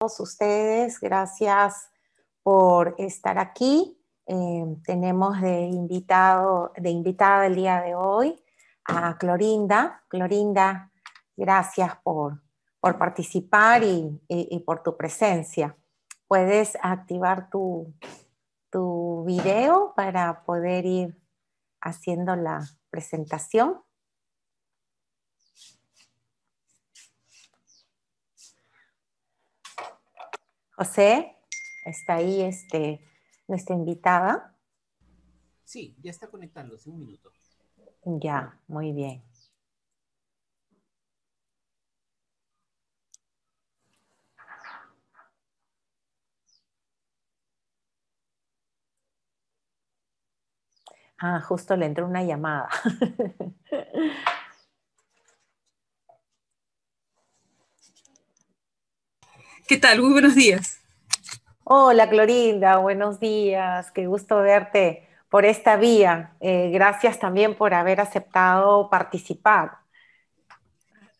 todos ustedes, gracias por estar aquí. Eh, tenemos de, invitado, de invitada el día de hoy a Clorinda. Clorinda, gracias por, por participar y, por tu presencia. Puedes activar tu, tu video para poder ir haciendo la presentación. José, está ahí este, nuestra invitada. Sí, ya está conectándose, un minuto. Ya, muy bien. Ah, justo le entró una llamada. ¿Qué tal? Muy buenos días. Hola, Clorinda, buenos días. Qué gusto verte por esta vía. Eh, gracias también por haber aceptado participar.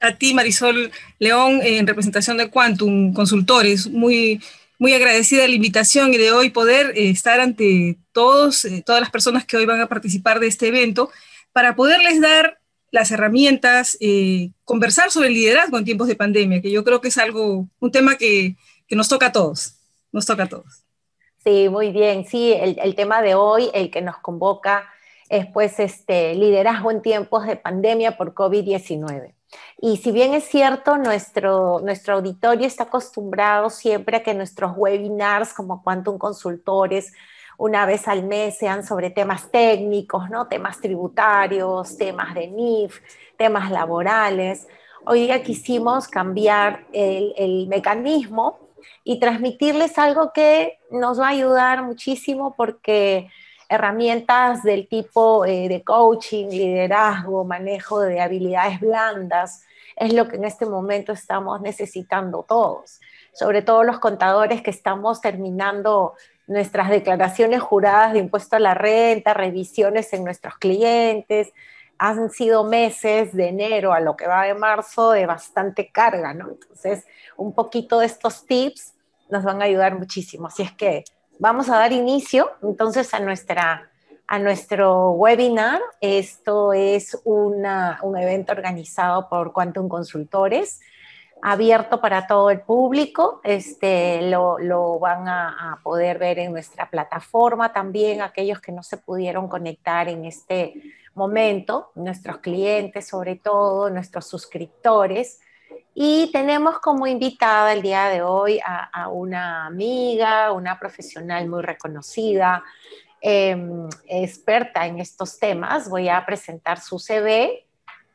A ti, Marisol León, en representación de Quantum Consultores, muy, muy agradecida de la invitación y de hoy poder eh, estar ante todos, eh, todas las personas que hoy van a participar de este evento para poderles dar las herramientas, eh, conversar sobre el liderazgo en tiempos de pandemia, que yo creo que es algo, un tema que, nos toca a todos, nos toca a todos. Sí, muy bien. Sí, el, tema de hoy, el que nos convoca, es pues este liderazgo en tiempos de pandemia por COVID-19. Y si bien es cierto, nuestro, nuestro auditorio está acostumbrado siempre a que nuestros webinars como Quantum Consultores una vez al mes sean sobre temas técnicos, ¿no? temas tributarios, temas de NIF, temas laborales. Hoy día quisimos cambiar el, mecanismo y transmitirles algo que nos va a ayudar muchísimo porque herramientas del tipo eh, de coaching, liderazgo, manejo de habilidades blandas, es lo que en este momento estamos necesitando todos, sobre todo los contadores que estamos terminando nuestras declaraciones juradas de impuesto a la renta, revisiones en nuestros clientes. Han sido meses de enero a lo que va de marzo de bastante carga, ¿no? Entonces, un poquito de estos tips nos van a ayudar muchísimo. Así es que vamos a dar inicio entonces a, nuestra, a nuestro webinar. Esto es una, un evento organizado por Quantum Consultores abierto para todo el público, este, lo, lo van a, poder ver en nuestra plataforma también, aquellos que no se pudieron conectar en este momento, nuestros clientes sobre todo, nuestros suscriptores. Y tenemos como invitada el día de hoy a, una amiga, una profesional muy reconocida, em, experta en estos temas. Voy a presentar su CV,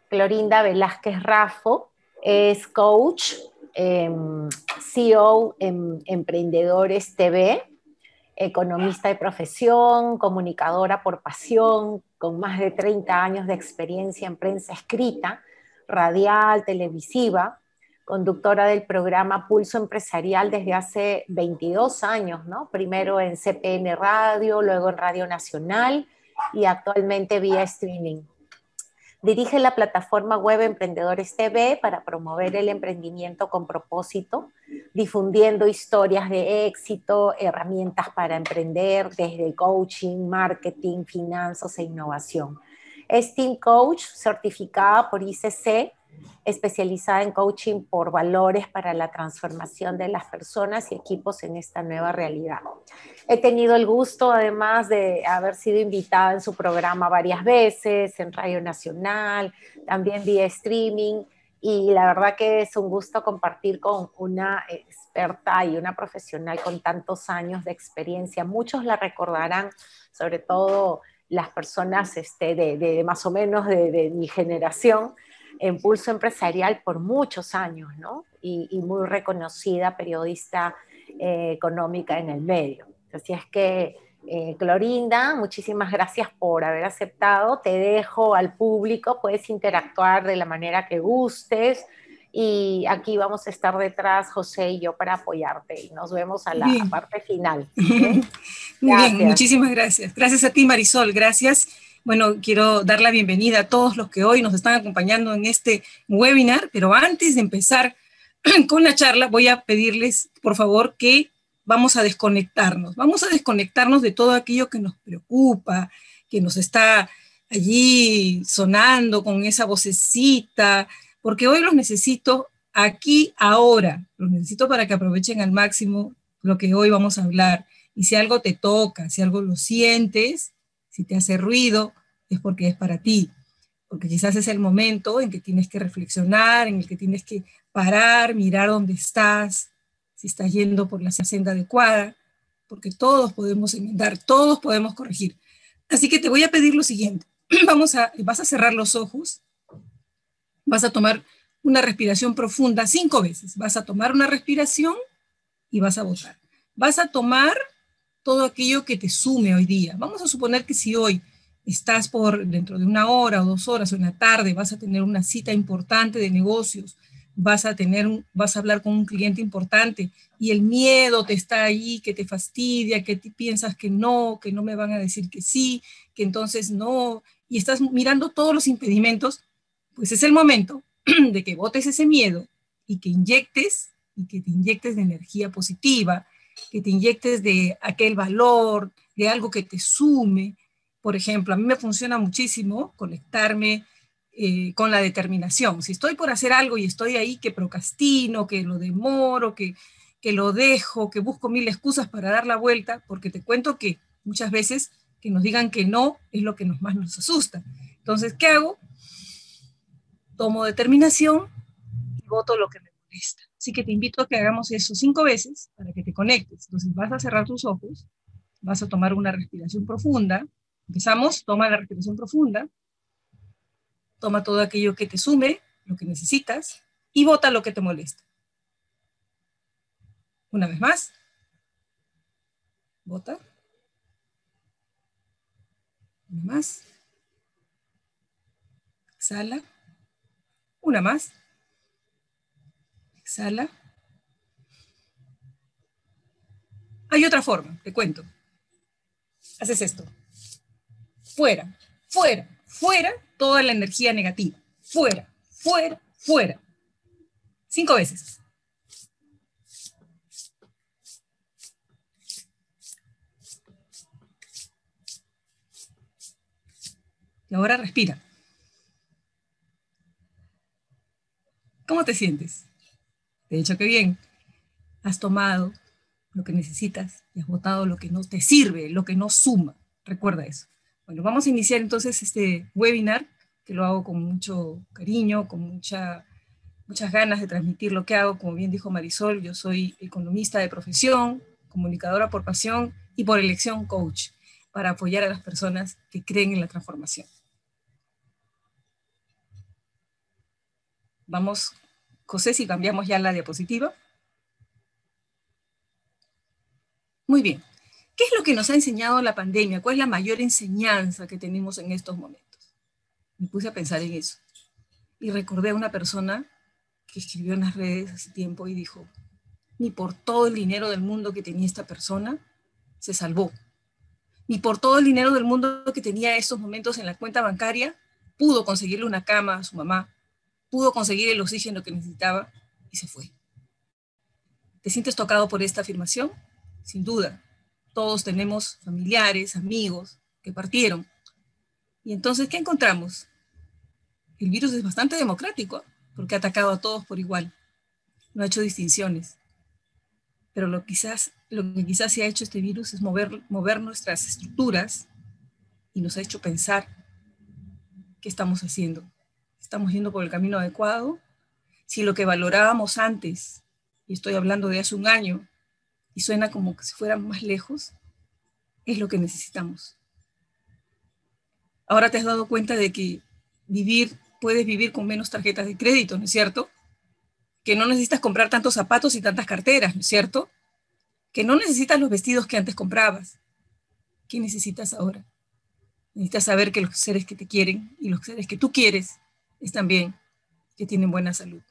Clorinda Velázquez Rafo es coach, em, CEO en Emprendedores TV, economista de profesión, comunicadora por pasión, con más de 30 años de experiencia en prensa escrita, radial, televisiva, conductora del programa Pulso Empresarial desde hace 22 años, ¿no? Primero en CPN Radio, luego en Radio Nacional y actualmente vía streaming. Dirige la plataforma web Emprendedores TV para promover el emprendimiento con propósito, difundiendo historias de éxito, herramientas para emprender desde coaching, marketing, finanzas e innovación. Es Team Coach certificada por ICC especializada en coaching por valores para la transformación de las personas y equipos en esta nueva realidad. He tenido el gusto, además de haber sido invitada en su programa varias veces, en Radio Nacional, también vía streaming, y la verdad que es un gusto compartir con una experta y una profesional con tantos años de experiencia. Muchos la recordarán, sobre todo las personas este, de, más o menos de, de mi generación, en Pulso Empresarial por muchos años, ¿no? Y, muy reconocida periodista eh, económica en el medio. Así es que, eh, Clorinda, muchísimas gracias por haber aceptado. Te dejo al público, puedes interactuar de la manera que gustes. Y aquí vamos a estar detrás, José y yo, para apoyarte. Y nos vemos a la parte final. Muy bien, muchísimas gracias. Gracias a ti, Marisol. Gracias. Bueno, quiero dar la bienvenida a todos los que hoy nos están acompañando en este webinar, pero antes de empezar con la charla voy a pedirles, por favor, que vamos a desconectarnos. Vamos a desconectarnos de todo aquello que nos preocupa, que nos está allí sonando con esa vocecita, porque hoy los necesito aquí, ahora. Los necesito para que aprovechen al máximo lo que hoy vamos a hablar. Y si algo te toca, si algo lo sientes, si te hace ruido, es porque es para ti. Porque quizás es el momento en que tienes que reflexionar, en el que tienes que parar, mirar dónde estás, si estás yendo por la senda adecuada, porque todos podemos enmendar, todos podemos corregir. Así que te voy a pedir lo siguiente. Vamos a, vas a cerrar los ojos, vas a tomar una respiración profunda cinco veces. Vas a tomar una respiración y vas a votar. Vas a tomar todo aquello que te sume hoy día. Vamos a suponer que si hoy estás por dentro de una hora o dos horas o una tarde, vas a tener una cita importante de negocios, vas a tener, vas a hablar con un cliente importante y el miedo te está ahí, que te fastidia, que piensas que no, que no me van a decir que sí, que entonces no, y estás mirando todos los impedimentos, pues es el momento de que botes ese miedo y que inyectes y que te inyectes de energía positiva, que te inyectes de aquel valor, de algo que te sume. Por ejemplo, a mí me funciona muchísimo conectarme eh, con la determinación. Si estoy por hacer algo y estoy ahí que procrastino, que lo demoro, que, que lo dejo, que busco mil excusas para dar la vuelta, porque te cuento que muchas veces que nos digan que no es lo que nos más nos asusta. Entonces, ¿qué hago? Tomo determinación y voto lo que me molesta. Así que te invito a que hagamos eso cinco veces para que te conectes. Entonces vas a cerrar tus ojos, vas a tomar una respiración profunda. Empezamos, toma la respiración profunda, toma todo aquello que te sume, lo que necesitas, y vota lo que te molesta. Una vez más. Vota. Una más. Exhala. Una más. Exhala. Hay otra forma, te cuento. Haces esto. Fuera, fuera, fuera toda la energía negativa. Fuera, fuera, fuera. Cinco veces. Y ahora respira. ¿Cómo te sientes? Te he dicho que bien. Has tomado lo que necesitas y has votado lo que no te sirve, lo que no suma. Recuerda eso. Bueno, vamos a iniciar entonces este webinar, que lo hago con mucho cariño, con mucha, muchas ganas de transmitir lo que hago. Como bien dijo Marisol, yo soy economista de profesión, comunicadora por pasión y por elección coach, para apoyar a las personas que creen en la transformación. Vamos, José, si cambiamos ya la diapositiva. Muy bien. ¿Qué es lo que nos ha enseñado la pandemia? ¿Cuál es la mayor enseñanza que tenemos en estos momentos? Me puse a pensar en eso. Y recordé a una persona que escribió en las redes hace tiempo y dijo, ni por todo el dinero del mundo que tenía esta persona se salvó. Ni por todo el dinero del mundo que tenía esos momentos en la cuenta bancaria pudo conseguirle una cama a su mamá pudo conseguir el oxígeno que necesitaba y se fue. ¿Te sientes tocado por esta afirmación? Sin duda. Todos tenemos familiares, amigos que partieron. Y entonces, ¿qué encontramos? El virus es bastante democrático porque ha atacado a todos por igual. No ha hecho distinciones. Pero lo, quizás, lo que quizás se ha hecho este virus es mover, mover nuestras estructuras y nos ha hecho pensar qué estamos haciendo estamos yendo por el camino adecuado, si lo que valorábamos antes, y estoy hablando de hace un año, y suena como que si fuera más lejos, es lo que necesitamos. Ahora te has dado cuenta de que vivir, puedes vivir con menos tarjetas de crédito, ¿no es cierto? Que no necesitas comprar tantos zapatos y tantas carteras, ¿no es cierto? Que no necesitas los vestidos que antes comprabas. ¿Qué necesitas ahora? Necesitas saber que los seres que te quieren y los seres que tú quieres están bien, que tienen buena salud.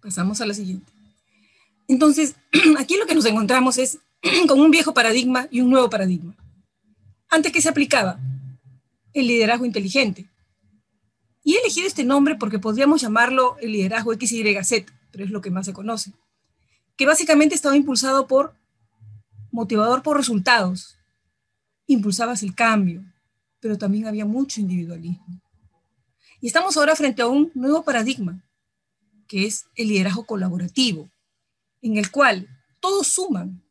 Pasamos a la siguiente. Entonces, aquí lo que nos encontramos es con un viejo paradigma y un nuevo paradigma. Antes que se aplicaba el liderazgo inteligente. Y he elegido este nombre porque podríamos llamarlo el liderazgo XYZ, pero es lo que más se conoce, que básicamente estaba impulsado por motivador por resultados. Impulsabas el cambio, pero también había mucho individualismo. Y estamos ahora frente a un nuevo paradigma, que es el liderazgo colaborativo, en el cual todos suman.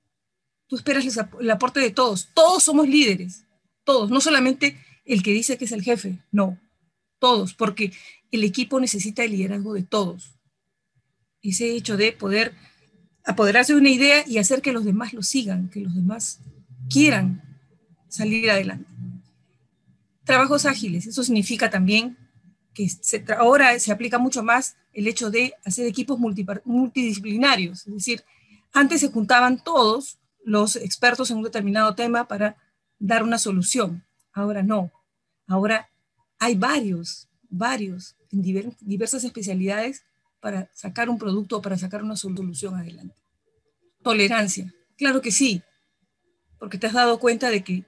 Tú esperas el aporte de todos. Todos somos líderes. Todos, no solamente el que dice que es el jefe, no, todos, porque el equipo necesita el liderazgo de todos. Ese hecho de poder apoderarse de una idea y hacer que los demás lo sigan, que los demás quieran salir adelante. Trabajos ágiles, eso significa también que ahora se aplica mucho más el hecho de hacer equipos multidisciplinarios, es decir, antes se juntaban todos los expertos en un determinado tema para dar una solución, ahora no, ahora hay varios, varios en diversas especialidades para sacar un producto o para sacar una solución adelante. Tolerancia, claro que sí, porque te has dado cuenta de que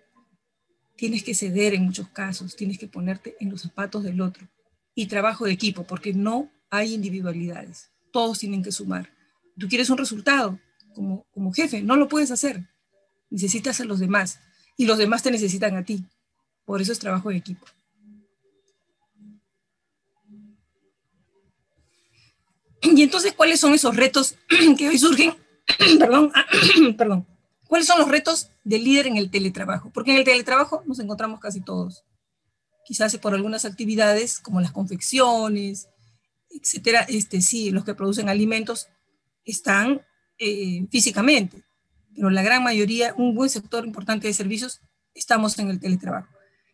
tienes que ceder en muchos casos, tienes que ponerte en los zapatos del otro. Y trabajo de equipo, porque no hay individualidades, todos tienen que sumar. Tú quieres un resultado como, como jefe, no lo puedes hacer, necesitas a los demás y los demás te necesitan a ti. Por eso es trabajo de equipo. Y entonces, ¿cuáles son esos retos que hoy surgen? perdón, perdón. ¿Cuáles son los retos del líder en el teletrabajo? Porque en el teletrabajo nos encontramos casi todos. Quizás por algunas actividades como las confecciones, etcétera, este, sí, los que producen alimentos están eh, físicamente, pero la gran mayoría, un buen sector importante de servicios, estamos en el teletrabajo.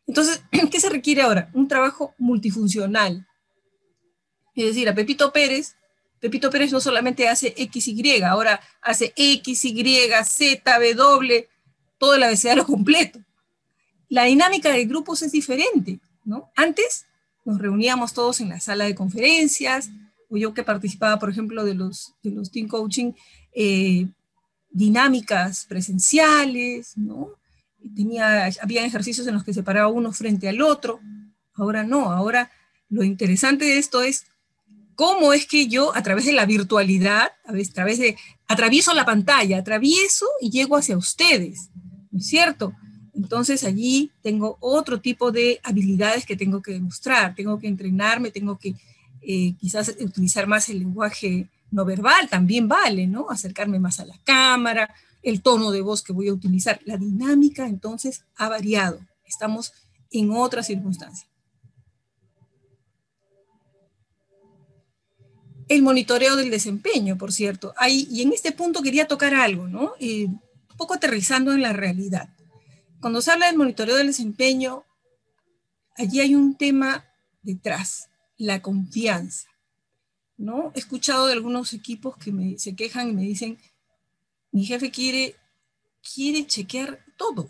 Entonces, ¿qué se requiere ahora? Un trabajo multifuncional. Es decir, a Pepito Pérez Pepito Pérez no solamente hace X, Y, ahora hace X, Y, Z, W, todo el abecedario completo. La dinámica de grupos es diferente, ¿no? Antes nos reuníamos todos en la sala de conferencias, o yo que participaba, por ejemplo, de los, de los team coaching, eh, dinámicas presenciales, ¿no? Tenía, había ejercicios en los que se paraba uno frente al otro. Ahora no, ahora lo interesante de esto es cómo es que yo a través de la virtualidad, a través de, atravieso la pantalla, atravieso y llego hacia ustedes, ¿no es cierto? Entonces allí tengo otro tipo de habilidades que tengo que demostrar, tengo que entrenarme, tengo que eh, quizás utilizar más el lenguaje no verbal, también vale, ¿no? Acercarme más a la cámara, el tono de voz que voy a utilizar. La dinámica entonces ha variado, estamos en otra circunstancia. El monitoreo del desempeño, por cierto. y en este punto quería tocar algo, ¿no? Eh, un poco aterrizando en la realidad. Cuando se habla del monitoreo del desempeño, allí hay un tema detrás, la confianza, ¿no? He escuchado de algunos equipos que me, se quejan y me dicen, mi jefe quiere, quiere chequear todo,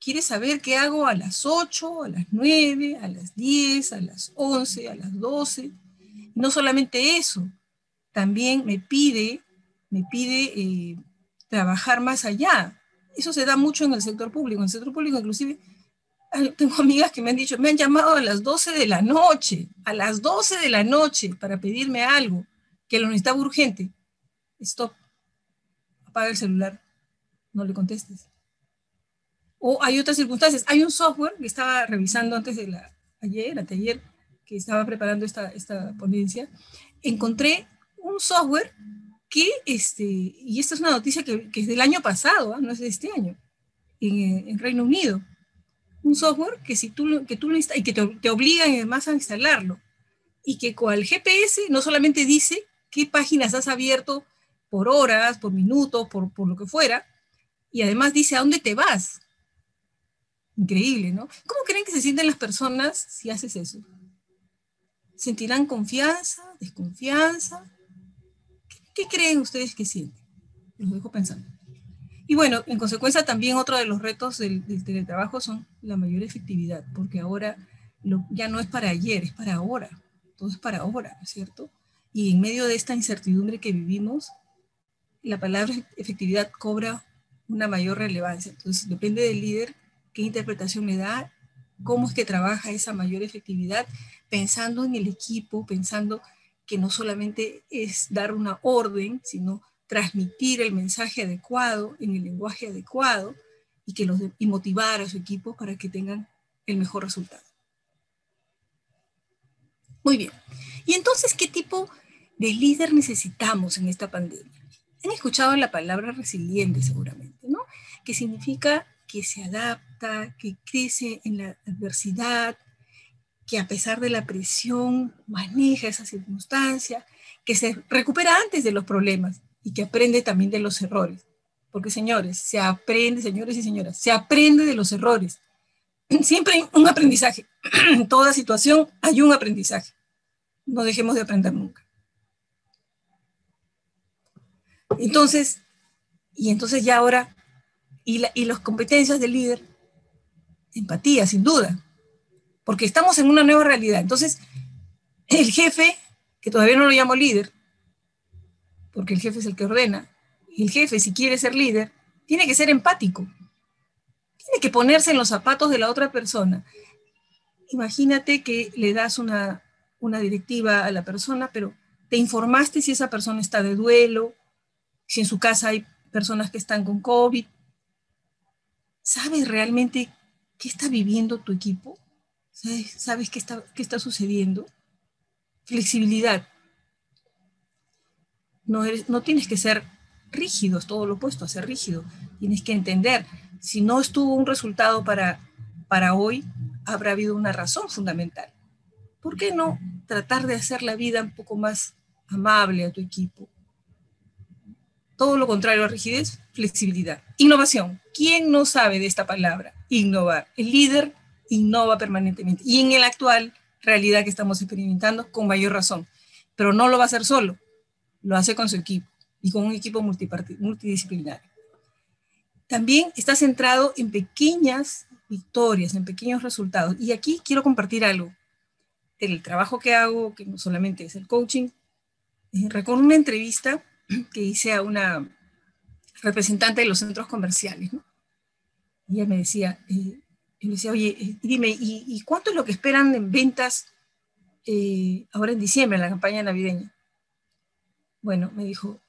quiere saber qué hago a las 8, a las 9, a las 10, a las 11, a las 12 no solamente eso, también me pide, me pide eh, trabajar más allá. Eso se da mucho en el sector público. En el sector público, inclusive, tengo amigas que me han dicho, me han llamado a las 12 de la noche, a las 12 de la noche, para pedirme algo, que lo necesitaba urgente. Stop. Apaga el celular. No le contestes. O hay otras circunstancias. Hay un software que estaba revisando antes de la, ayer, anteayer, que estaba preparando esta, esta ponencia, encontré un software que, este, y esta es una noticia que, que es del año pasado, ¿ah? no es de este año, en, en, Reino Unido. Un software que si tú, que tú y que te, te obligan además a instalarlo. Y que con el GPS no solamente dice qué páginas has abierto por horas, por minutos, por, por lo que fuera, y además dice a dónde te vas. Increíble, ¿no? ¿Cómo creen que se sienten las personas si haces eso? ¿Sentirán confianza, desconfianza? ¿Qué, creen ustedes que sienten? Los dejo pensando. Y bueno, en consecuencia también otro de los retos del, teletrabajo son la mayor efectividad, porque ahora ya no es para ayer, es para ahora. Todo es para ahora, ¿cierto? Y en medio de esta incertidumbre que vivimos, la palabra efectividad cobra una mayor relevancia. Entonces, depende del líder qué interpretación le da, cómo es que trabaja esa mayor efectividad, pensando en el equipo, pensando que no solamente es dar una orden, sino transmitir el mensaje adecuado en el lenguaje adecuado y, que los y motivar a su equipo para que tengan el mejor resultado. Muy bien. ¿Y entonces qué tipo de líder necesitamos en esta pandemia? Han escuchado la palabra resiliente seguramente, ¿no? Que significa que se adapta, que crece en la adversidad, que a pesar de la presión maneja esa circunstancia, que se recupera antes de los problemas y que aprende también de los errores. Porque señores, se aprende, señores y señoras, se aprende de los errores. Siempre hay un aprendizaje. En toda situación hay un aprendizaje. No dejemos de aprender nunca. Entonces, y entonces ya ahora, y, y las competencias del líder, empatía, sin duda, porque estamos en una nueva realidad. Entonces, el jefe, que todavía no lo llamo líder, porque el jefe es el que ordena, el jefe, si quiere ser líder, tiene que ser empático. Tiene que ponerse en los zapatos de la otra persona. Imagínate que le das una, una directiva a la persona, pero te informaste si esa persona está de duelo, si en su casa hay personas que están con COVID. ¿Sabes realmente qué está viviendo tu equipo? ¿Sabes qué está, qué está sucediendo? Flexibilidad. No, no tienes que ser rígido, es todo lo opuesto a ser rígido. Tienes que entender, si no estuvo un resultado para, para hoy, habrá habido una razón fundamental. ¿Por qué no tratar de hacer la vida un poco más amable a tu equipo? Todo lo contrario a rigidez, flexibilidad. Innovación. ¿Quién no sabe de esta palabra? Innovar. El líder innova permanentemente. Y en la actual realidad que estamos experimentando, con mayor razón. Pero no lo va a hacer solo, lo hace con su equipo y con un equipo multidisciplinario. También está centrado en pequeñas victorias, en pequeños resultados. Y aquí quiero compartir algo. El trabajo que hago, que no solamente es el coaching, eh, recuerdo una entrevista que hice a una representante de los centros comerciales. ¿no? Y ella me decía, eh, y le decía, oye, eh, dime, ¿y, cuánto es lo que esperan en ventas eh, ahora en diciembre, en la campaña navideña? Bueno, me dijo,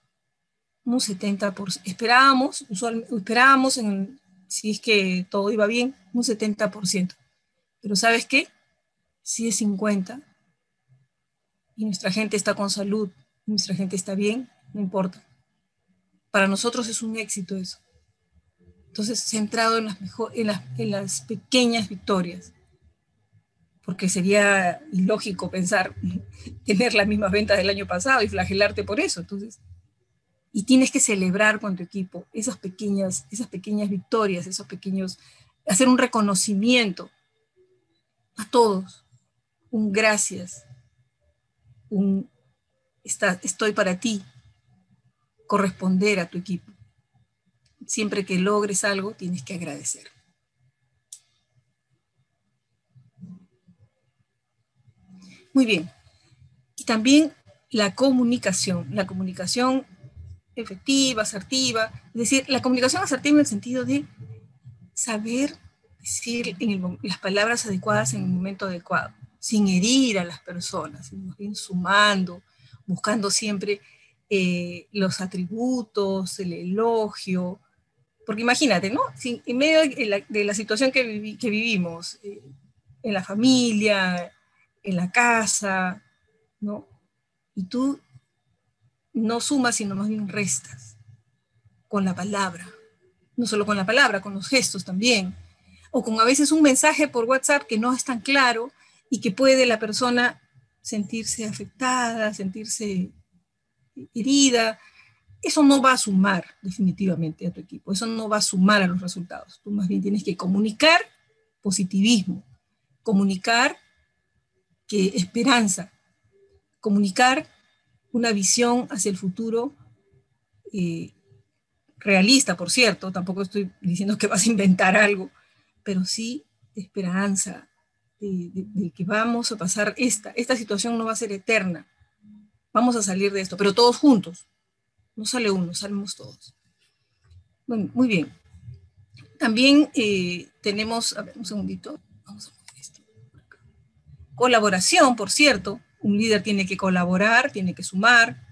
un 70%. Esperábamos, esperábamos en, si es que todo iba bien, un 70%. Pero ¿sabes qué? Si es 50 y nuestra gente está con salud, nuestra gente está bien, no importa. Para nosotros es un éxito eso. Entonces, centrado en las, pequeñas victorias, porque sería ilógico pensar tener las mismas ventas del año pasado y flagelarte por eso. Entonces, y tienes que celebrar con tu equipo esas pequeñas, esas pequeñas victorias, esos pequeños, hacer un reconocimiento a todos, un gracias, un estoy para ti, corresponder a tu equipo siempre que logres algo, tienes que agradecer. Muy bien. Y también la comunicación, la comunicación efectiva, asertiva, es decir, la comunicación asertiva en el sentido de saber decir las palabras adecuadas en el momento adecuado, sin herir a las personas, sumando, buscando siempre eh, los atributos, el elogio, porque imagínate, ¿no? Si en medio de la, situación que, vivimos, eh, en la familia, en la casa, ¿no? Y tú no sumas, sino más bien restas con la palabra. No solo con la palabra, con los gestos también. O con a veces un mensaje por WhatsApp que no es tan claro y que puede la persona sentirse afectada, sentirse herida, eso no va a sumar definitivamente a tu equipo, eso no va a sumar a los resultados. Tú más bien tienes que comunicar positivismo, comunicar que esperanza, comunicar una visión hacia el futuro eh, realista, por cierto, tampoco estoy diciendo que vas a inventar algo, pero sí esperanza, de, de, que vamos a pasar esta, esta situación no va a ser eterna, vamos a salir de esto, pero todos juntos, no sale uno, salimos todos. Bueno, muy bien. También eh, tenemos, a ver, un segundito. Vamos a poner esto colaboración, por cierto. Un líder tiene que colaborar, tiene que sumar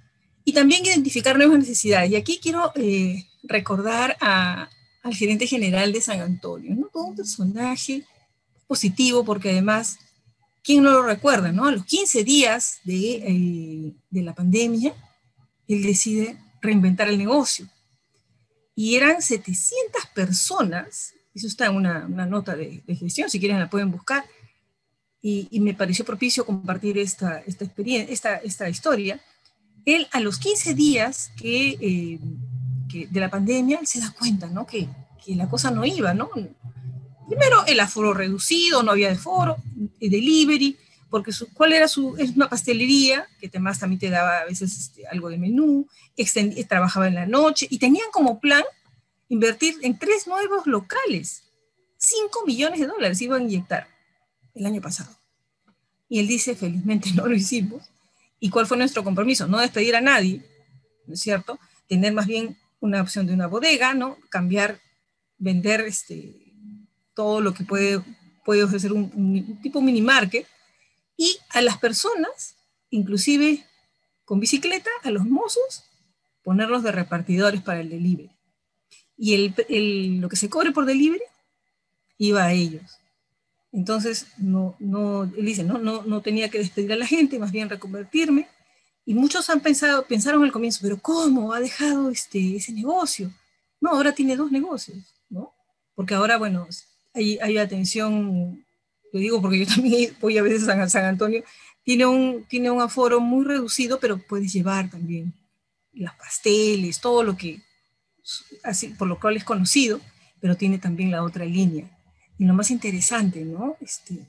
y también identificar nuevas necesidades. Y aquí quiero eh, recordar al gerente general de San Antonio, ¿no? todo un personaje positivo porque además, ¿quién no lo recuerda? ¿no? A los 15 días de, eh, de la pandemia, él decide reinventar el negocio. Y eran 700 personas, eso está en una, una nota de, de, gestión, si quieren la pueden buscar, y, me pareció propicio compartir esta, esta experiencia, esta, esta historia. Él a los 15 días que, eh, que de la pandemia, se da cuenta, ¿no? Que, que la cosa no iba, ¿no? Primero, el aforo reducido, no había de foro, delivery, porque su, cuál era su, es una pastelería, que además también te daba a veces este, algo de menú, extendí, trabajaba en la noche, y tenían como plan invertir en tres nuevos locales. 5 millones de dólares iban a inyectar el año pasado. Y él dice, felizmente no lo hicimos. ¿Y cuál fue nuestro compromiso? No despedir a nadie, ¿no es cierto? Tener más bien una opción de una bodega, ¿no? Cambiar, vender este, todo lo que puede, puede ofrecer un, un tipo mini market y a las personas, inclusive con bicicleta, a los mozos, ponerlos de repartidores para el delivery. Y el, el, lo que se cobre por delivery iba a ellos. Entonces, no, no, él dice, no, no, no tenía que despedir a la gente, más bien reconvertirme. Y muchos han pensado, pensaron al comienzo, pero ¿cómo ha dejado este, ese negocio? No, ahora tiene dos negocios, ¿no? Porque ahora, bueno, hay, hay atención lo digo porque yo también voy a veces a San Antonio, tiene un, tiene un aforo muy reducido, pero puedes llevar también las pasteles, todo lo que, así, por lo cual es conocido, pero tiene también la otra línea. Y lo más interesante, ¿no? Este,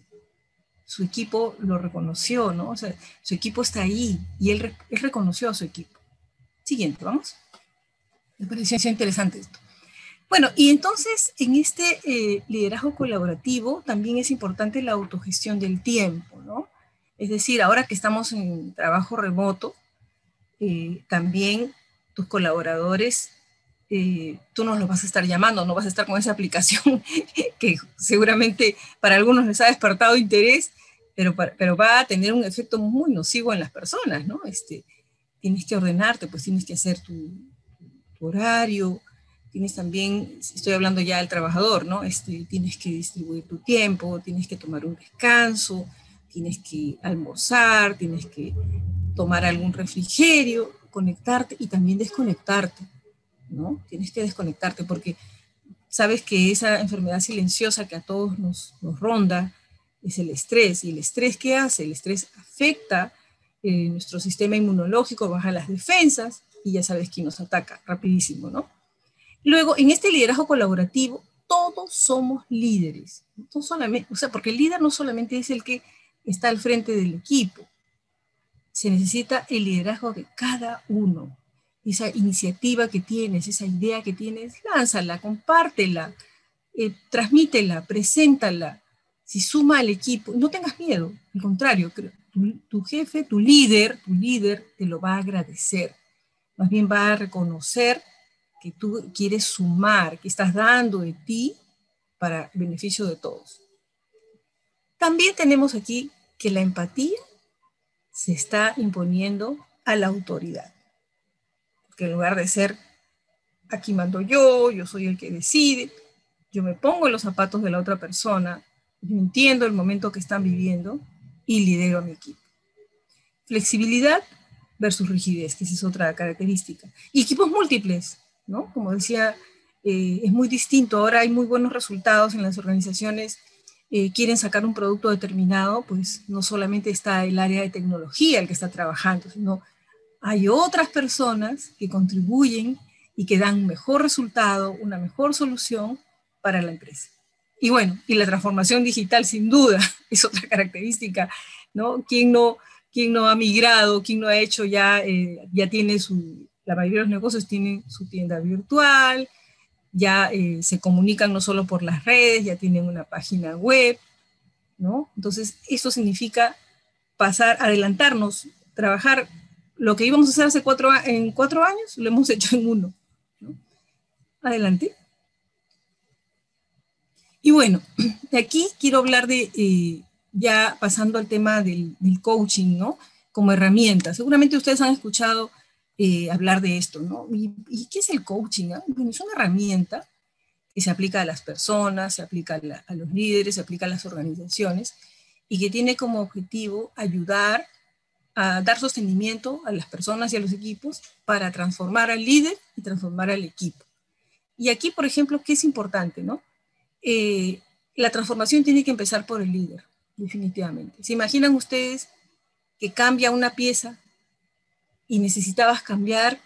su equipo lo reconoció, ¿no? O sea, su equipo está ahí y él, él reconoció a su equipo. Siguiente, vamos. Me pareció interesante esto. Bueno, y entonces en este eh, liderazgo colaborativo también es importante la autogestión del tiempo, ¿no? Es decir, ahora que estamos en trabajo remoto, eh, también tus colaboradores, eh, tú no los vas a estar llamando, no vas a estar con esa aplicación que seguramente para algunos les ha despertado interés, pero, pero va a tener un efecto muy nocivo en las personas, ¿no? Este, tienes que ordenarte, pues tienes que hacer tu, tu horario, tienes también, estoy hablando ya del trabajador, ¿no? Este, tienes que distribuir tu tiempo, tienes que tomar un descanso, tienes que almorzar, tienes que tomar algún refrigerio, conectarte y también desconectarte, ¿no? Tienes que desconectarte porque sabes que esa enfermedad silenciosa que a todos nos, ronda es el estrés. ¿Y el estrés qué hace? El estrés afecta eh, nuestro sistema inmunológico, baja las defensas y ya sabes quién nos ataca rapidísimo, ¿no? Luego, en este liderazgo colaborativo, todos somos líderes. No solamente, o sea, porque el líder no solamente es el que está al frente del equipo, se necesita el liderazgo de cada uno. Esa iniciativa que tienes, esa idea que tienes, lánzala, compártela, eh, transmítela, preséntala. Si suma al equipo, no tengas miedo, al contrario, tu, tu jefe, tu líder, tu líder te lo va a agradecer. Más bien va a reconocer que tú quieres sumar, que estás dando de ti para beneficio de todos. También tenemos aquí que la empatía se está imponiendo a la autoridad. Que en lugar de ser aquí mando yo, yo soy el que decide, yo me pongo en los zapatos de la otra persona, yo entiendo el momento que están viviendo y lidero a mi equipo. Flexibilidad versus rigidez, que esa es otra característica. Y equipos múltiples, como decía, eh, es muy distinto. Ahora hay muy buenos resultados en las organizaciones. Eh, quieren sacar un producto determinado, pues no solamente está el área de tecnología el que está trabajando, sino hay otras personas que contribuyen y que dan un mejor resultado, una mejor solución para la empresa. Y bueno, y la transformación digital sin duda es otra característica, ¿no? ¿Quién no, quién no ha migrado, quién no ha hecho ya, eh, ya tiene su, la mayoría de los negocios tienen su tienda virtual, ya eh, se comunican no solo por las redes, ya tienen una página web, ¿no? Entonces, eso significa pasar, adelantarnos, trabajar lo que íbamos a hacer hace cuatro, en cuatro años, lo hemos hecho en uno. ¿no? Adelante. Y bueno, aquí quiero hablar de, eh, ya pasando al tema del, coaching, ¿no? Como herramienta. Seguramente ustedes han escuchado eh, hablar de esto, ¿no? ¿Y, qué es el coaching? Ah? Bueno, es una herramienta que se aplica a las personas, se aplica a, los líderes, se aplica a las organizaciones y que tiene como objetivo ayudar a dar sostenimiento a las personas y a los equipos para transformar al líder y transformar al equipo. Y aquí, por ejemplo, ¿qué es importante? ¿no? Eh, la transformación tiene que empezar por el líder, definitivamente. ¿Se imaginan ustedes que cambia una pieza y necesitabas cambiar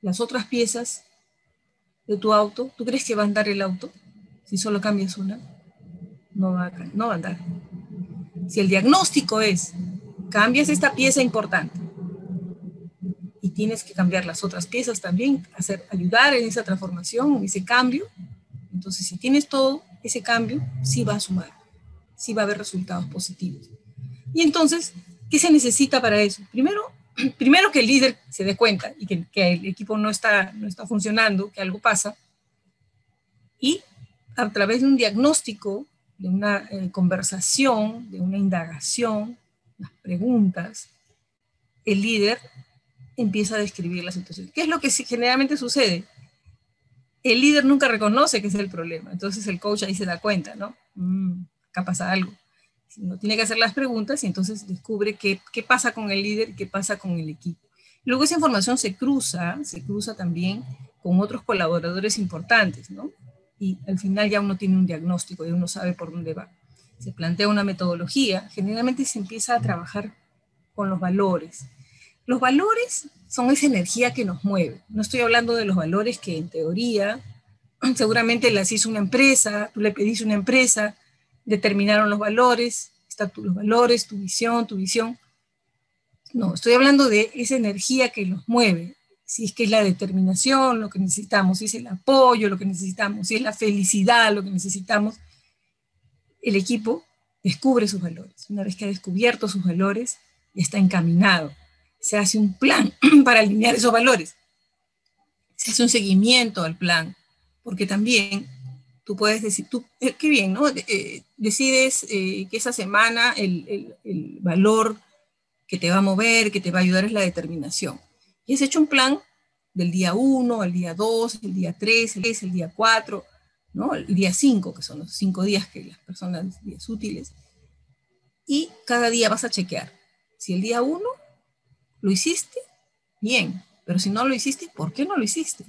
las otras piezas de tu auto? ¿Tú crees que va a andar el auto si solo cambias una? No va a, no va a andar. Si el diagnóstico es, cambias esta pieza importante y tienes que cambiar las otras piezas también, hacer, ayudar en esa transformación, en ese cambio, entonces si tienes todo ese cambio, sí va a sumar, sí va a haber resultados positivos. Y entonces, ¿qué se necesita para eso? Primero, primero que el líder se dé cuenta y que, el equipo no está, no está funcionando, que algo pasa, y a través de un diagnóstico de una eh, conversación, de una indagación, las preguntas, el líder empieza a describir la situación. ¿Qué es lo que generalmente sucede? El líder nunca reconoce que es el problema, entonces el coach ahí se da cuenta, ¿no? Mm, acá pasa algo. No tiene que hacer las preguntas y entonces descubre qué, qué pasa con el líder y qué pasa con el equipo. Luego esa información se cruza, se cruza también con otros colaboradores importantes, ¿no? y al final ya uno tiene un diagnóstico y uno sabe por dónde va. Se plantea una metodología, generalmente se empieza a trabajar con los valores. Los valores son esa energía que nos mueve. No estoy hablando de los valores que en teoría seguramente las hizo una empresa, tú le pediste una empresa, determinaron los valores, están los valores, tu visión, tu visión. No, estoy hablando de esa energía que nos mueve, si es que es la determinación lo que necesitamos, si es el apoyo lo que necesitamos, si es la felicidad lo que necesitamos, el equipo descubre sus valores. Una vez que ha descubierto sus valores, está encaminado. Se hace un plan para alinear esos valores. Se hace un seguimiento al plan, porque también tú puedes decir, tú, eh, qué bien, ¿no? Eh, decides eh, que esa semana el, el valor que te va a mover, que te va a ayudar es la determinación y has hecho un plan del día 1, el día 2, el día 3, el, el día 4, ¿no? el día 5, que son los 5 días que las personas, días útiles. Y cada día vas a chequear. Si el día 1 lo hiciste, bien. Pero si no lo hiciste, ¿por qué no lo hiciste?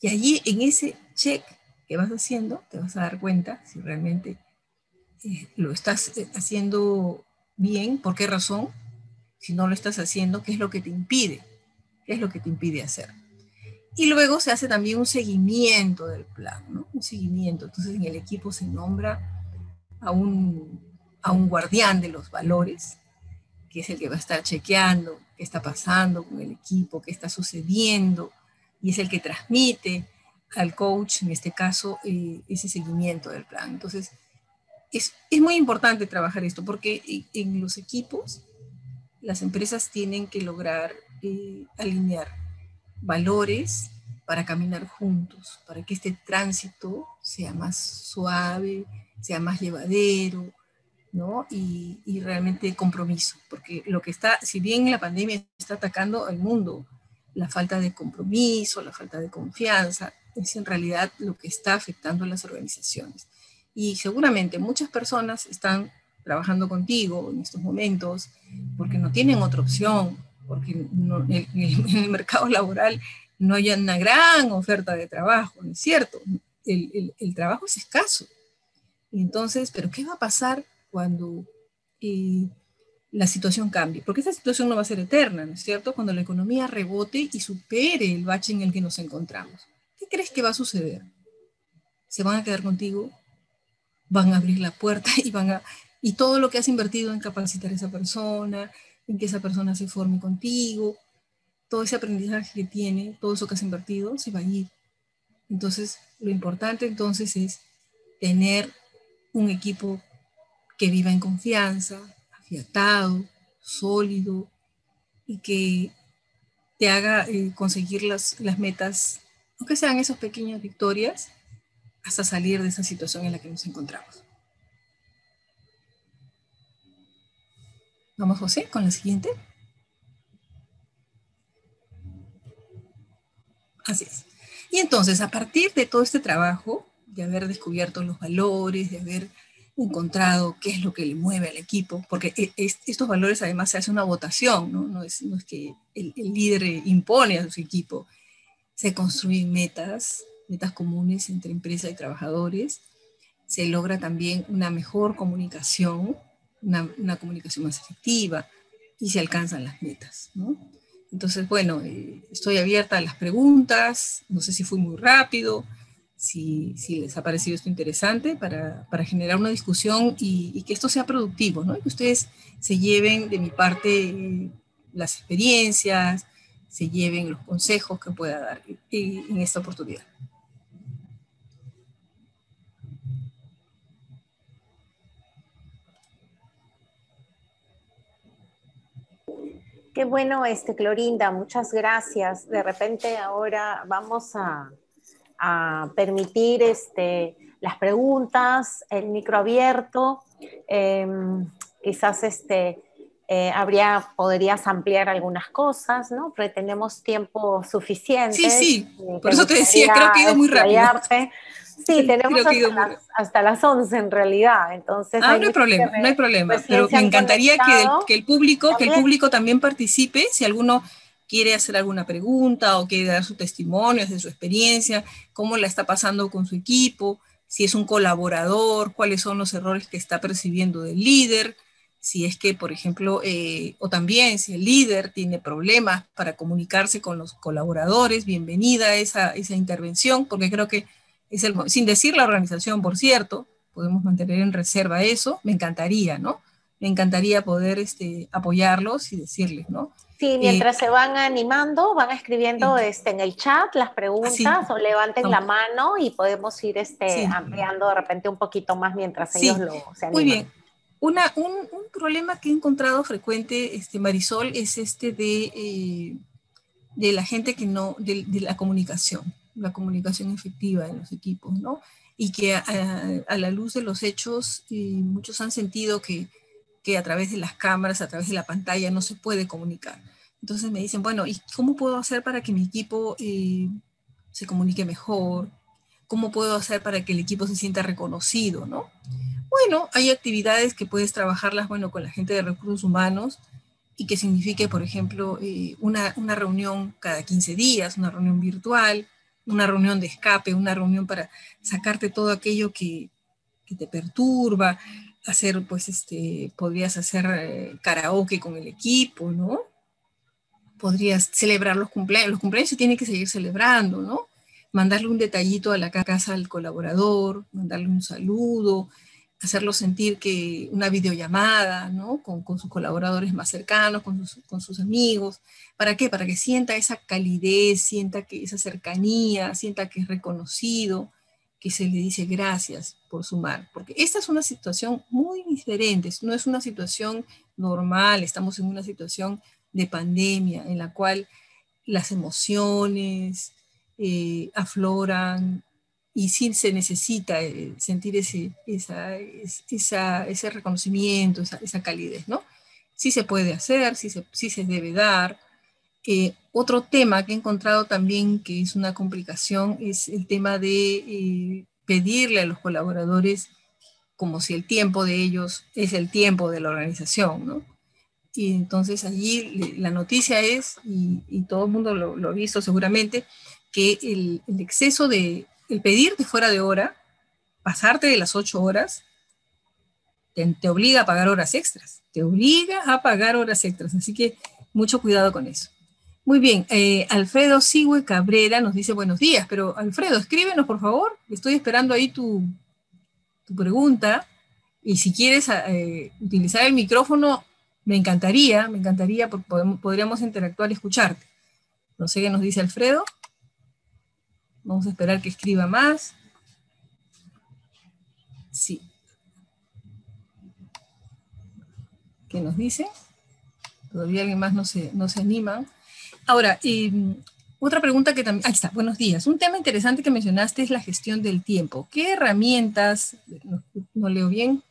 Y allí en ese check que vas haciendo, te vas a dar cuenta si realmente eh, lo estás eh, haciendo bien, por qué razón, si no lo estás haciendo, qué es lo que te impide qué es lo que te impide hacer. Y luego se hace también un seguimiento del plan, ¿no? Un seguimiento. Entonces en el equipo se nombra a un, a un guardián de los valores, que es el que va a estar chequeando qué está pasando con el equipo, qué está sucediendo, y es el que transmite al coach, en este caso, eh, ese seguimiento del plan. Entonces, es, es, muy importante trabajar esto, porque en los equipos las empresas tienen que lograr eh, alinear valores para caminar juntos, para que este tránsito sea más suave, sea más llevadero, ¿no? Y, y, realmente compromiso, porque lo que está, si bien la pandemia está atacando al mundo, la falta de compromiso, la falta de confianza, es en realidad lo que está afectando a las organizaciones. Y seguramente muchas personas están trabajando contigo en estos momentos porque no tienen otra opción, porque en, el, mercado laboral no hay una gran oferta de trabajo, ¿no es cierto? El, trabajo es escaso. Entonces, ¿pero qué va a pasar cuando eh, la situación cambie? Porque esta situación no va a ser eterna, ¿no es cierto? Cuando la economía rebote y supere el bache en el que nos encontramos. ¿Qué crees que va a suceder? ¿Se van a quedar contigo? ¿Van a abrir la puerta y van a... Y todo lo que has invertido en capacitar a esa persona, en que esa persona se forme contigo, todo ese aprendizaje que tiene, todo eso que has invertido, se va a ir. Entonces, lo importante entonces es tener un equipo que viva en confianza, afiatado, sólido y que te haga eh, conseguir las, las metas, aunque sean esas pequeñas victorias, hasta salir de esa situación en la que nos encontramos. Vamos, José, con la siguiente. Así es. Y entonces, a partir de todo este trabajo, de haber descubierto los valores, de haber encontrado qué es lo que le mueve al equipo, porque e, estos valores además se hace una votación, ¿no? No, es, que el, líder impone a su equipo, se construyen metas, metas comunes entre empresa y trabajadores, se logra también una mejor comunicación, una, una comunicación más efectiva y se alcanzan las metas. Entonces, bueno, eh, estoy abierta a las preguntas, no sé si fui muy rápido, si, les ha parecido esto interesante para, generar una discusión y, que esto sea productivo, ¿no? que ustedes se lleven de mi parte eh, las experiencias, se lleven los consejos que pueda dar en esta oportunidad. Qué bueno, este, Clorinda, muchas gracias. De repente ahora vamos a, permitir este, las preguntas, el micro abierto. Em, quizás este, eh, habría, podrías ampliar algunas cosas, ¿no? Porque tenemos tiempo suficiente. Sí, sí, eh, por eso te decía, creo que ha ido muy rápido. Sí, tenemos hasta, las, 11 en realidad, entonces... Ah, no hay problema, no hay problema, pero me encantaría que el, público, que el público también participe, si alguno quiere hacer alguna pregunta o quiere dar su testimonio de su experiencia, cómo la está pasando con su equipo, si es un colaborador, cuáles son los errores que está percibiendo del líder, si es que, por ejemplo, eh, o también si el líder tiene problemas para comunicarse con los colaboradores, bienvenida esa, esa intervención, porque creo que sin decir la organización, por cierto, podemos mantener en reserva eso, me encantaría, ¿no? Me encantaría poder este, apoyarlos y decirles, ¿no? Sí, mientras se van animando, van escribiendo este, en el chat las preguntas o levanten la mano y podemos ir este, ampliando de repente un poquito más mientras ellos lo se animan. Muy bien. Una, un, problema que he encontrado frecuente, este, Marisol, es este de, eh, de la gente que no, de la comunicación la comunicación efectiva en los equipos, ¿no? Y que a, la luz de los hechos, eh, muchos han sentido que, que, a través de las cámaras, a través de la pantalla, no se puede comunicar. Entonces me dicen, bueno, ¿y cómo puedo hacer para que mi equipo eh, se comunique mejor? ¿Cómo puedo hacer para que el equipo se sienta reconocido, no? Bueno, hay actividades que puedes trabajarlas, bueno, con la gente de recursos humanos, y que signifique, por ejemplo, eh, una, una, reunión cada 15 días, una reunión virtual, una reunión de escape, una reunión para sacarte todo aquello que, te perturba, hacer, pues, este, podrías hacer eh, karaoke con el equipo, ¿no? Podrías celebrar los cumpleaños, los cumpleaños se tienen que seguir celebrando, ¿no? Mandarle un detallito a la casa al colaborador, mandarle un saludo, hacerlo sentir que una videollamada, ¿no? Con, sus colaboradores más cercanos, con sus, con sus, amigos. ¿Para qué? Para que sienta esa calidez, sienta que esa cercanía, sienta que es reconocido, que se le dice gracias por sumar. Porque esta es una situación muy diferente, no es una situación normal, estamos en una situación de pandemia en la cual las emociones eh, afloran, y sí se necesita eh, sentir ese, esa, esa, ese reconocimiento, esa, esa, calidez, ¿no? Sí se puede hacer, sí se, sí se debe dar. Eh, otro tema que he encontrado también que es una complicación es el tema de eh, pedirle a los colaboradores como si el tiempo de ellos es el tiempo de la organización, ¿no? Y entonces allí la noticia es, y, y todo el mundo lo, lo, ha visto seguramente, que el, exceso de, el pedirte fuera de hora, pasarte de las ocho horas, te, obliga a pagar horas extras, te obliga a pagar horas extras, así que mucho cuidado con eso. Muy bien, eh, Alfredo Sigüe Cabrera nos dice buenos días, pero Alfredo, escríbenos por favor, estoy esperando ahí tu, pregunta y si quieres eh, utilizar el micrófono, me encantaría, me encantaría, podríamos interactuar y escucharte. No sé qué nos dice Alfredo. Vamos a esperar que escriba más. Sí. ¿Qué nos dice? Todavía alguien más no se, no se anima. Ahora, em, otra pregunta que también... Ahí está, buenos días. Un tema interesante que mencionaste es la gestión del tiempo. ¿Qué herramientas... no leo bien.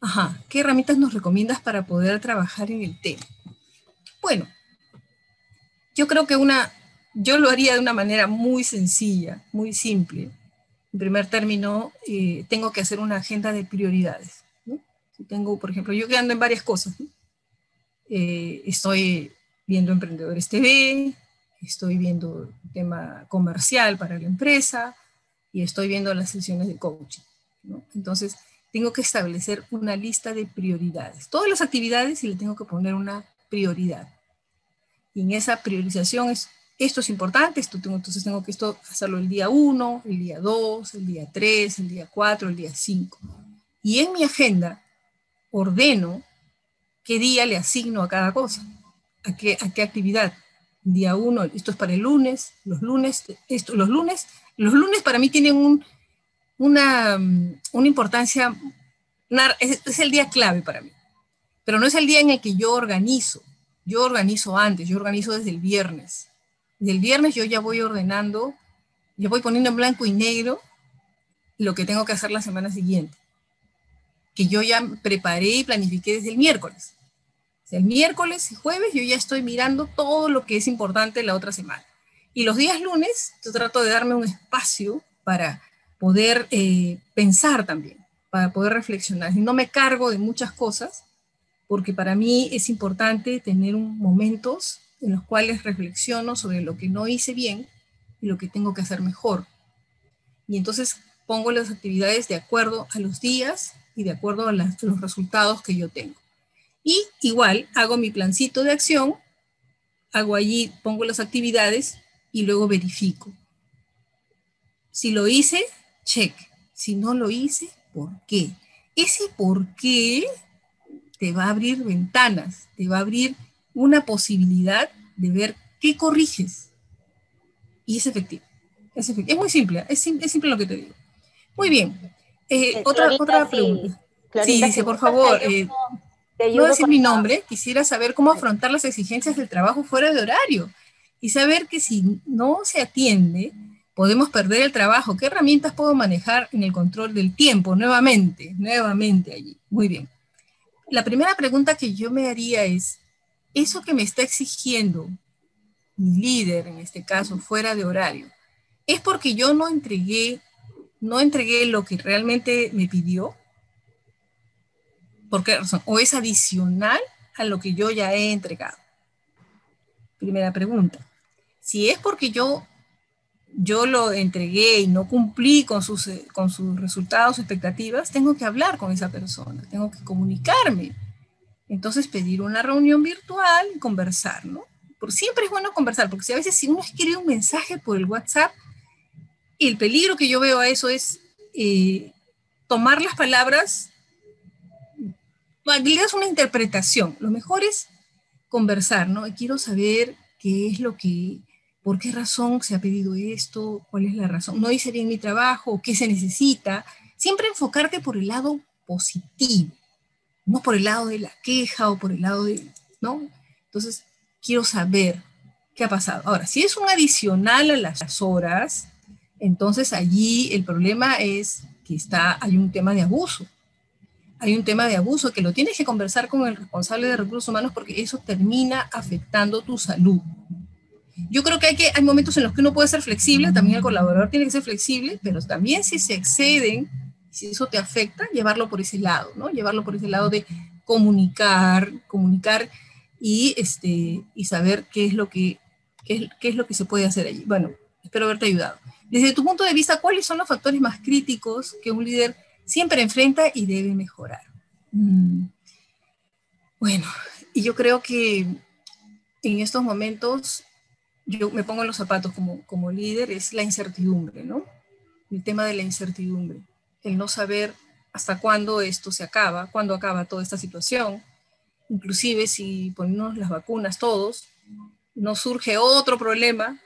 Ajá, ¿qué herramientas nos recomiendas para poder trabajar en el tema? Bueno, yo creo que una, yo lo haría de una manera muy sencilla, muy simple. En primer término, eh, tengo que hacer una agenda de prioridades. Si tengo, por ejemplo, yo que ando en varias cosas. Eh, estoy viendo Emprendedores TV, estoy viendo tema comercial para la empresa y estoy viendo las sesiones de coaching. Entonces, tengo que establecer una lista de prioridades. Todas las actividades y le tengo que poner una prioridad. Y en esa priorización es, esto es importante, esto tengo, entonces tengo que esto hacerlo el día 1, el día 2, el día 3, el día 4, el día 5. Y en mi agenda ordeno qué día le asigno a cada cosa, a qué, a qué actividad. Día 1, esto es para el lunes, los lunes, esto, los lunes, los lunes para mí tienen un, una, una importancia, es, es el día clave para mí, pero no es el día en el que yo organizo, yo organizo antes, yo organizo desde el viernes. Del viernes yo ya voy ordenando, yo voy poniendo en blanco y negro lo que tengo que hacer la semana siguiente, que yo ya preparé y planifiqué desde el miércoles. el miércoles y jueves yo ya estoy mirando todo lo que es importante la otra semana. Y los días lunes yo trato de darme un espacio para poder eh, pensar también, para poder reflexionar. Y no me cargo de muchas cosas, porque para mí es importante tener momentos en los cuales reflexiono sobre lo que no hice bien y lo que tengo que hacer mejor. Y entonces pongo las actividades de acuerdo a los días y de acuerdo a, los resultados que yo tengo. Y igual hago mi plancito de acción, hago allí, pongo las actividades y luego verifico. Si lo hice, check. Si no lo hice, ¿por qué? Ese por qué te va a abrir ventanas, te va a abrir una posibilidad de ver qué corriges. Y es efectivo. Es, muy simple, es, simple lo que te digo. Muy bien. Eh, eh, otra, otra pregunta. Sí, dice, por favor, eh, no decir mi nombre, quisiera saber cómo afrontar las exigencias del trabajo fuera de horario y saber que si no se atiende, podemos perder el trabajo. ¿Qué herramientas puedo manejar en el control del tiempo? Nuevamente, nuevamente allí. Muy bien. La primera pregunta que yo me haría es, ¿eso que me está exigiendo mi líder, en este caso, fuera de horario, es porque yo no entregué, no entregué lo que realmente me pidió? ¿Por qué razón? ¿O es adicional a lo que yo ya he entregado? Primera pregunta. Si es porque yo yo lo entregué y no cumplí con sus, eh, con sus resultados, expectativas, tengo que hablar con esa persona, tengo que comunicarme. Entonces pedir una reunión virtual y conversar, ¿no? Por siempre es bueno conversar, porque si a veces si uno escribe un mensaje por el WhatsApp, el peligro que yo veo a eso es eh, tomar las palabras, le das una interpretación. Lo mejor es conversar, ¿no? quiero saber qué es lo que por qué razón se ha pedido esto, cuál es la razón, no hice bien mi trabajo, qué se necesita. Siempre enfocarte por el lado positivo, no por el lado de la queja o por el lado de, ¿no? Entonces, quiero saber qué ha pasado. Ahora, si es un adicional a las horas, entonces allí el problema es que está, hay un tema de abuso. Hay un tema de abuso que lo tienes que conversar con el responsable de recursos humanos porque eso termina afectando tu salud. Yo creo que hay, que hay momentos en los que uno puede ser flexible, también el colaborador tiene que ser flexible, pero también si se exceden, si eso te afecta, llevarlo por ese lado, ¿no? Llevarlo por ese lado de comunicar, comunicar y, este, y saber qué es, lo que, qué es, lo que se puede hacer allí. Bueno, espero haberte ayudado. Desde tu punto de vista, ¿cuáles son los factores más críticos que un líder siempre enfrenta y debe mejorar? Mm. Bueno, y yo creo que en estos momentos yo me pongo en los zapatos como, como líder, es la incertidumbre, ¿no? El tema de la incertidumbre, el no saber hasta cuándo esto se acaba, cuándo acaba toda esta situación, inclusive si ponemos las vacunas todos, nos surge otro problema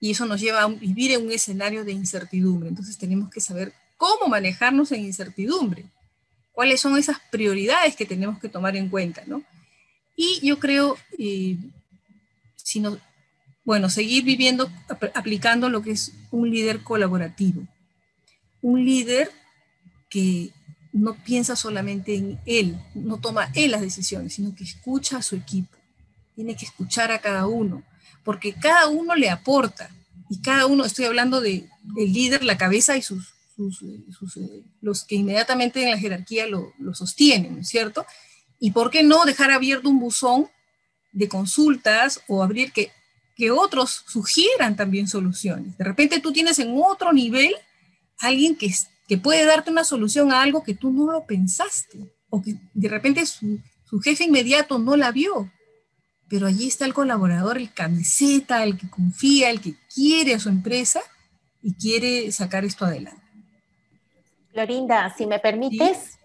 y eso nos lleva a vivir en un escenario de incertidumbre. Entonces tenemos que saber cómo manejarnos en incertidumbre, cuáles son esas prioridades que tenemos que tomar en cuenta, ¿no? Y yo creo, eh, si, no, bueno, seguir viviendo, aplicando lo que es un líder colaborativo. Un líder que no piensa solamente en él, no toma él las decisiones, sino que escucha a su equipo. Tiene que escuchar a cada uno, porque cada uno le aporta. Y cada uno, estoy hablando de, del líder, la cabeza y sus, eh, los que inmediatamente en la jerarquía lo, lo sostienen, ¿no es cierto? Y por qué no dejar abierto un buzón de consultas o abrir que, que otros sugieran también soluciones. De repente tú tienes en otro nivel alguien que, que puede darte una solución a algo que tú no lo pensaste o que de repente su, su jefe inmediato no la vio. Pero allí está el colaborador, el camiseta, el que confía, el que quiere a su empresa y quiere sacar esto adelante. Florinda, si me permites. Sí.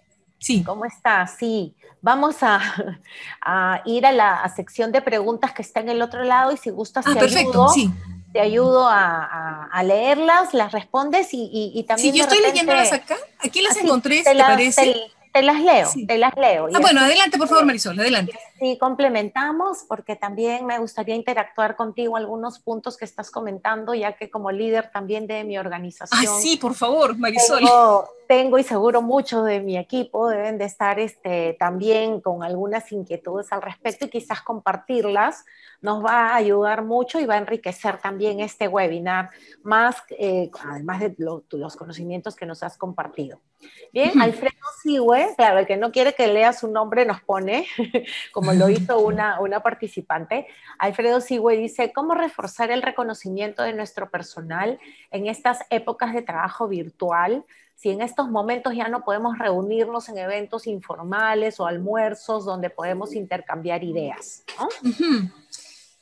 ¿Cómo estás? Sí. Vamos a, ir a la sección de preguntas que está en el otro lado y si gustas ah, te perfecto, ayudo. Sí. Te ayudo a, leerlas, las respondes y, y, también. Sí, yo estoy leyéndolas acá. Aquí las encontré, te, ¿te parece? Te, las leo, te las leo. Ah, bueno, adelante, por favor, Marisol, adelante. Sí, complementamos porque también me gustaría interactuar contigo algunos puntos que estás comentando, ya que como líder también de mi organización. Ah, sí, por favor, Marisol. Tengo, y seguro muchos de mi equipo deben de estar este, también con algunas inquietudes al respecto y quizás compartirlas nos va a ayudar mucho y va a enriquecer también este webinar, más eh, además de los conocimientos que nos has compartido. Bien, Alfredo Sigue, claro, el que no quiere que lea su nombre nos pone como como lo hizo una, una participante. Alfredo Sigüe dice, ¿cómo reforzar el reconocimiento de nuestro personal en estas épocas de trabajo virtual? Si en estos momentos ya no podemos reunirnos en eventos informales o almuerzos donde podemos intercambiar ideas.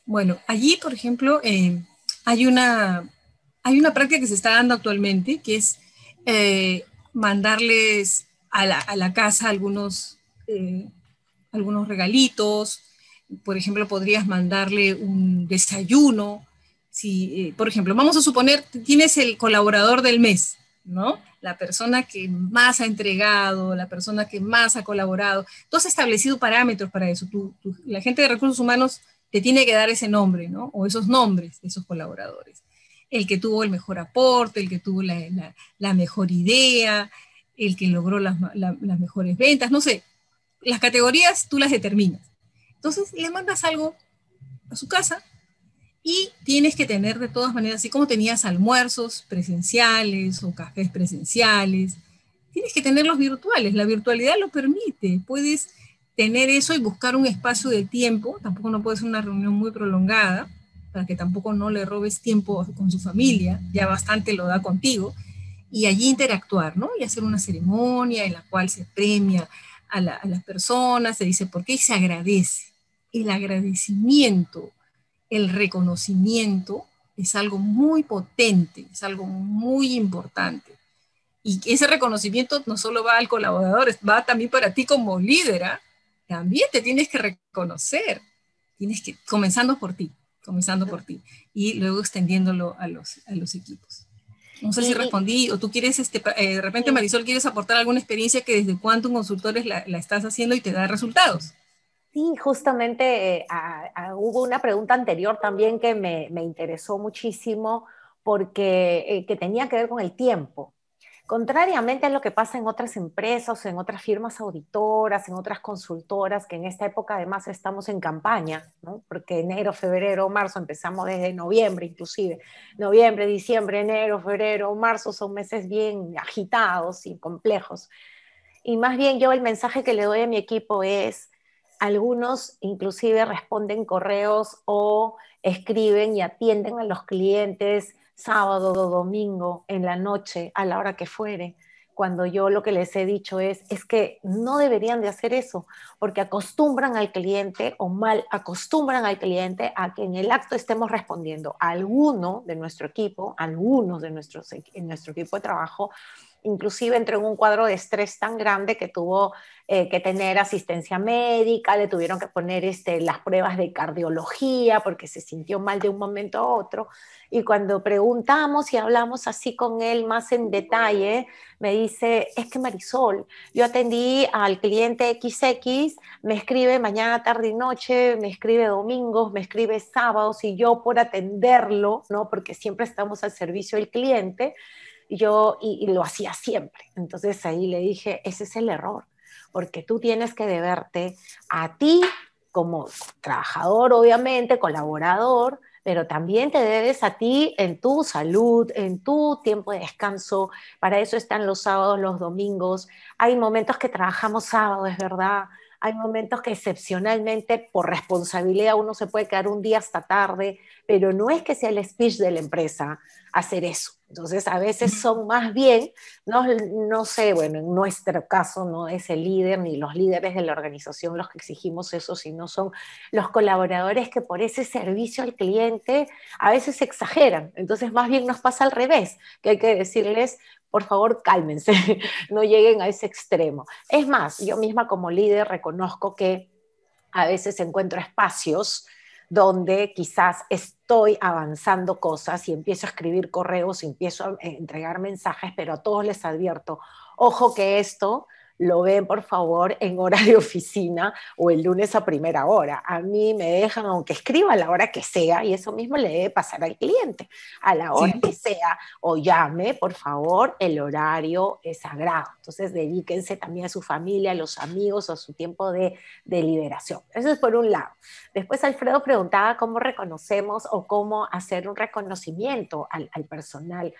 Bueno, allí, por ejemplo, eh, hay, una, hay una práctica que se está dando actualmente, que es eh, mandarles a la, a la, casa algunos eh, algunos regalitos, por ejemplo, podrías mandarle un desayuno. Si, eh, por ejemplo, vamos a suponer, tienes el colaborador del mes, ¿no? La persona que más ha entregado, la persona que más ha colaborado. Tú has establecido parámetros para eso. la gente de recursos humanos te tiene que dar ese nombre, ¿no? O esos nombres de esos colaboradores. El que tuvo el mejor aporte, el que tuvo la, mejor idea, el que logró las, mejores ventas, no sé, las categorías tú las determinas. Entonces le mandas algo a su casa y tienes que tener de todas maneras, así como tenías almuerzos presenciales o cafés presenciales, tienes que tenerlos virtuales. La virtualidad lo permite. Puedes tener eso y buscar un espacio de tiempo. Tampoco no puede ser una reunión muy prolongada para que tampoco no le robes tiempo con su familia. Ya bastante lo da contigo. Y allí interactuar, ¿no? Y hacer una ceremonia en la cual se premia a, las personas, se dice por qué y se agradece. El agradecimiento, el reconocimiento es algo muy potente, es algo muy importante. Y ese reconocimiento no solo va al colaborador, va también para ti como líder. ¿ah? También te tienes que reconocer. Tienes que, comenzando por ti, comenzando por ti, y luego extendiéndolo a los, a los equipos. No sé si respondí, o tú quieres, este, eh, de repente Marisol, quieres aportar alguna experiencia que desde Quantum Consultores la, la estás haciendo y te da resultados. Sí, justamente eh, hubo una pregunta anterior también que me, me interesó muchísimo porque eh, que tenía que ver con el tiempo. Contrariamente a lo que pasa en otras empresas, en otras firmas auditoras, en otras consultoras, que en esta época además estamos en campaña, porque enero, febrero, marzo, empezamos desde noviembre inclusive, noviembre, diciembre, enero, febrero, marzo son meses bien agitados y complejos. Y más bien yo el mensaje que le doy a mi equipo es, algunos inclusive responden correos o escriben y atienden a los clientes sábado o domingo, en la noche, a la hora que fuere, cuando yo lo que les he dicho es, es que no deberían de hacer eso, porque acostumbran al cliente o mal acostumbran al cliente a que en el acto estemos respondiendo. A alguno de nuestro equipo, algunos de nuestros, en nuestro equipo de trabajo, inclusive entró en un cuadro de estrés tan grande que tuvo eh, que tener asistencia médica, le tuvieron que poner este, las pruebas de cardiología porque se sintió mal de un momento a otro. Y cuando preguntamos y hablamos así con él más en detalle, me dice, es que Marisol, yo atendí al cliente XX, me escribe mañana, tarde y noche, me escribe domingos, me escribe sábados y yo por atenderlo, ¿no? Porque siempre estamos al servicio del cliente, yo, y, lo hacía siempre. Entonces ahí le dije, ese es el error, porque tú tienes que deberte a ti como trabajador, obviamente, colaborador, pero también te debes a ti en tu salud, en tu tiempo de descanso. Para eso están los sábados, los domingos. Hay momentos que trabajamos sábado, es verdad. Hay momentos que excepcionalmente por responsabilidad uno se puede quedar un día hasta tarde, pero no es que sea el speech de la empresa hacer eso. Entonces, a veces son más bien, no, no sé, bueno, en nuestro caso no es el líder ni los líderes de la organización los que exigimos eso, sino son los colaboradores que por ese servicio al cliente a veces exageran. Entonces, más bien nos pasa al revés, que hay que decirles, por favor, cálmense, no lleguen a ese extremo. Es más, yo misma como líder reconozco que a veces encuentro espacios donde quizás estoy avanzando cosas y empiezo a escribir correos empiezo a entregar mensajes, pero a todos les advierto, ojo que esto lo ven por favor en hora de oficina o el lunes a primera hora. A mí me dejan, aunque escriba a la hora que sea, y eso mismo le debe pasar al cliente, a la hora que sea, o llame, por favor, el horario es sagrado. Entonces dedíquense también a su familia, a los amigos, a su tiempo de, de liberación. Eso es por un lado. Después Alfredo preguntaba cómo reconocemos o cómo hacer un reconocimiento al, al personal.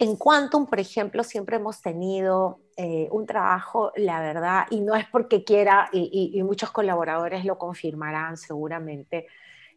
En Quantum, por ejemplo, siempre hemos tenido eh, un trabajo, la verdad, y no es porque quiera, y, muchos colaboradores lo confirmarán seguramente,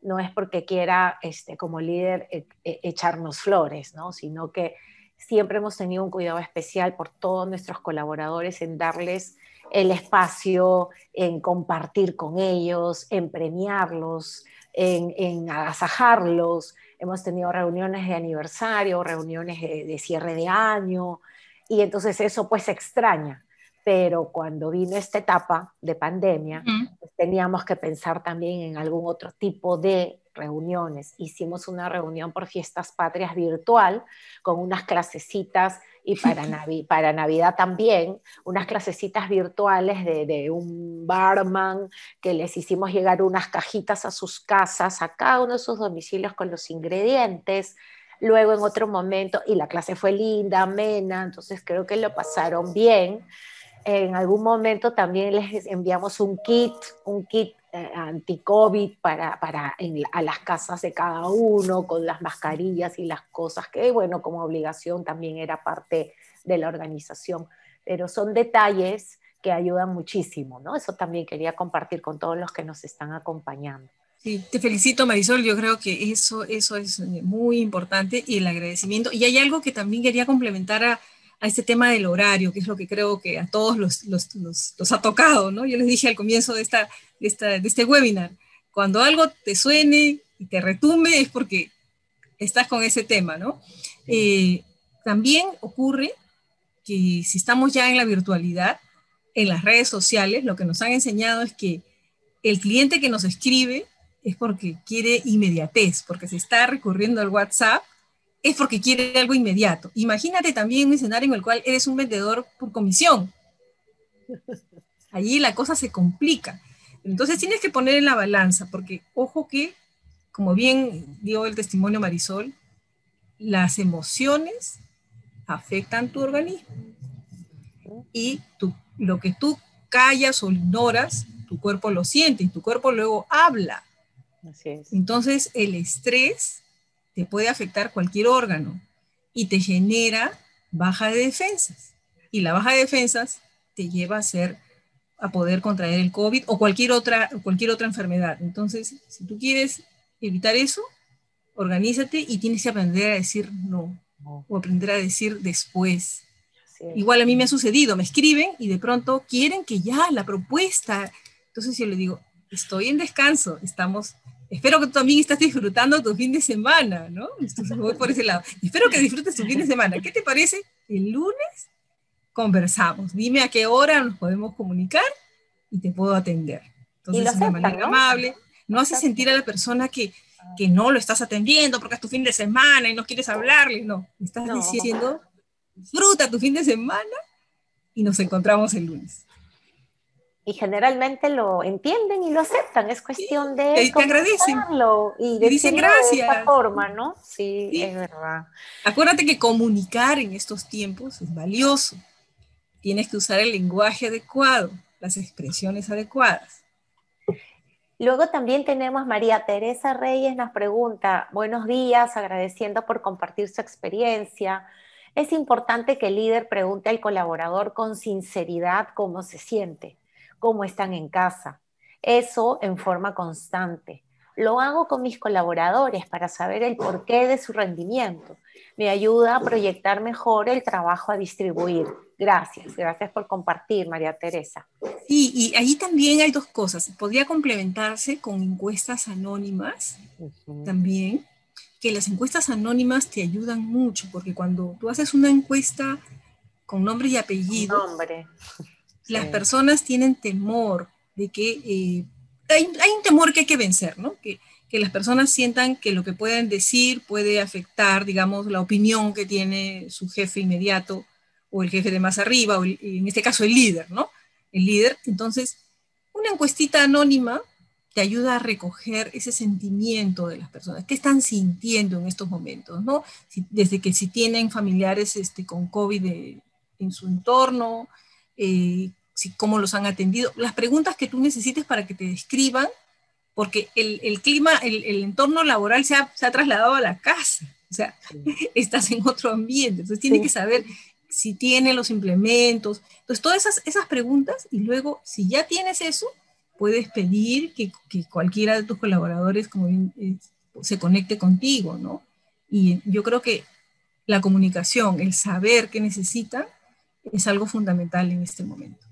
no es porque quiera este, como líder e, e, echarnos flores, ¿no? sino que siempre hemos tenido un cuidado especial por todos nuestros colaboradores en darles el espacio, en compartir con ellos, en premiarlos, en, en agasajarlos, hemos tenido reuniones de aniversario, reuniones de, cierre de año, y entonces eso pues extraña. Pero cuando vino esta etapa de pandemia, pues, teníamos que pensar también en algún otro tipo de reuniones. Hicimos una reunión por fiestas patrias virtual con unas clasecitas y para, para Navidad también, unas clasecitas virtuales de, de, un barman que les hicimos llegar unas cajitas a sus casas, a cada uno de sus domicilios con los ingredientes. Luego en otro momento, y la clase fue linda, amena, entonces creo que lo pasaron bien. En algún momento también les enviamos un kit, un kit eh, anti-COVID para, para a las casas de cada uno, con las mascarillas y las cosas que, bueno, como obligación también era parte de la organización. Pero son detalles que ayudan muchísimo, ¿no? Eso también quería compartir con todos los que nos están acompañando. Sí, te felicito Marisol, yo creo que eso, eso es muy importante y el agradecimiento. Y hay algo que también quería complementar a, a este tema del horario, que es lo que creo que a todos los, los, los, ha tocado, ¿no? Yo les dije al comienzo de, esta, de, esta, de este webinar, cuando algo te suene y te retumbe es porque estás con ese tema, ¿no? Eh, también ocurre que si estamos ya en la virtualidad, en las redes sociales, lo que nos han enseñado es que el cliente que nos escribe es porque quiere inmediatez, porque se está recurriendo al WhatsApp es porque quiere algo inmediato. Imagínate también un escenario en el cual eres un vendedor por comisión. Allí la cosa se complica. Entonces tienes que poner en la balanza, porque ojo que, como bien dio el testimonio Marisol, las emociones afectan tu organismo. Y lo que tú callas o ignoras, tu cuerpo lo siente y tu cuerpo luego habla. Entonces el estrés te puede afectar cualquier órgano y te genera baja de defensas. Y la baja de defensas te lleva a ser a poder contraer el COVID o cualquier otra, cualquier otra enfermedad. Entonces, si tú quieres evitar eso, organízate y tienes que aprender a decir no, o aprender a decir después. Igual a mí me ha sucedido, me escriben y de pronto quieren que ya la propuesta. Entonces yo le digo, estoy en descanso, estamos espero que tú también estés disfrutando tu fin de semana, ¿no? Entonces voy por ese lado. Espero que disfrutes tu fin de semana. ¿Qué te parece? El lunes conversamos. Dime a qué hora nos podemos comunicar y te puedo atender. Entonces, de manera amable, no hace sentir a la persona que, que no lo estás atendiendo porque es tu fin de semana y no quieres hablarle, no. Estás diciendo, disfruta tu fin de semana y nos encontramos el lunes. Y generalmente lo entienden y lo aceptan. Es cuestión de te agradecen. y, y dicen gracias. de esta forma, ¿no? Sí, sí, es verdad. Acuérdate que comunicar en estos tiempos es valioso. Tienes que usar el lenguaje adecuado, las expresiones adecuadas. Luego también tenemos María Teresa Reyes nos pregunta, buenos días, agradeciendo por compartir su experiencia. Es importante que el líder pregunte al colaborador con sinceridad cómo se siente cómo están en casa. Eso en forma constante. Lo hago con mis colaboradores para saber el porqué de su rendimiento. Me ayuda a proyectar mejor el trabajo a distribuir. Gracias, gracias por compartir, María Teresa. Sí, y ahí también hay dos cosas. Podría complementarse con encuestas anónimas también, que las encuestas anónimas te ayudan mucho, porque cuando tú haces una encuesta con nombre y apellido, nombre las personas tienen temor de que eh, hay, un temor que hay que vencer, ¿no? Que, las personas sientan que lo que pueden decir puede afectar, digamos, la opinión que tiene su jefe inmediato o el jefe de más arriba, o en este caso el líder, ¿no? El líder. Entonces, una encuestita anónima te ayuda a recoger ese sentimiento de las personas, qué están sintiendo en estos momentos, ¿no? desde que si tienen familiares este, con COVID en su entorno, eh, cómo los han atendido, las preguntas que tú necesites para que te describan, porque el, clima, el, entorno laboral se ha, trasladado a la casa, o sea, estás en otro ambiente, entonces tienes que saber si tiene los implementos, entonces todas esas, esas preguntas y luego, si ya tienes eso, puedes pedir que, cualquiera de tus colaboradores como se conecte contigo, ¿no? Y yo creo que la comunicación, el saber qué necesitan, es algo fundamental en este momento.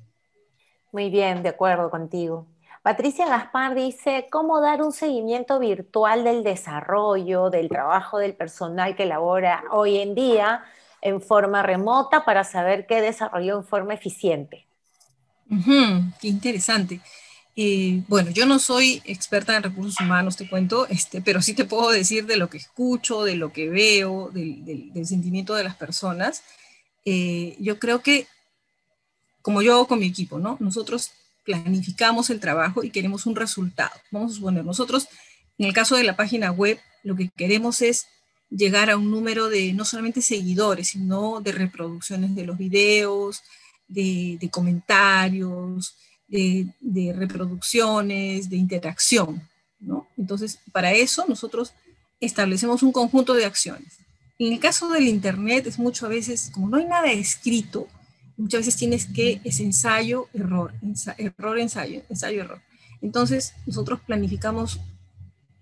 Muy bien, de acuerdo contigo. Patricia Gaspar dice, ¿cómo dar un seguimiento virtual del desarrollo, del trabajo del personal que labora hoy en día en forma remota para saber qué desarrolló en forma eficiente? qué interesante. Eh, bueno, yo no soy experta en recursos humanos, te cuento, este, pero sí te puedo decir de lo que escucho, de lo que veo, del, sentimiento de las personas. Eh, yo creo que como yo con mi equipo, ¿no? Nosotros planificamos el trabajo y queremos un resultado. Vamos a suponer, nosotros, en el caso de la página web, lo que queremos es llegar a un número de no solamente seguidores, sino de reproducciones de los videos, de, comentarios, de, de, reproducciones, de interacción, ¿no? Entonces, para eso nosotros establecemos un conjunto de acciones. En el caso del Internet es mucho a veces, como no hay nada escrito, muchas veces tienes que, es ensayo, error, error, ensayo, ensayo, error. Entonces, nosotros planificamos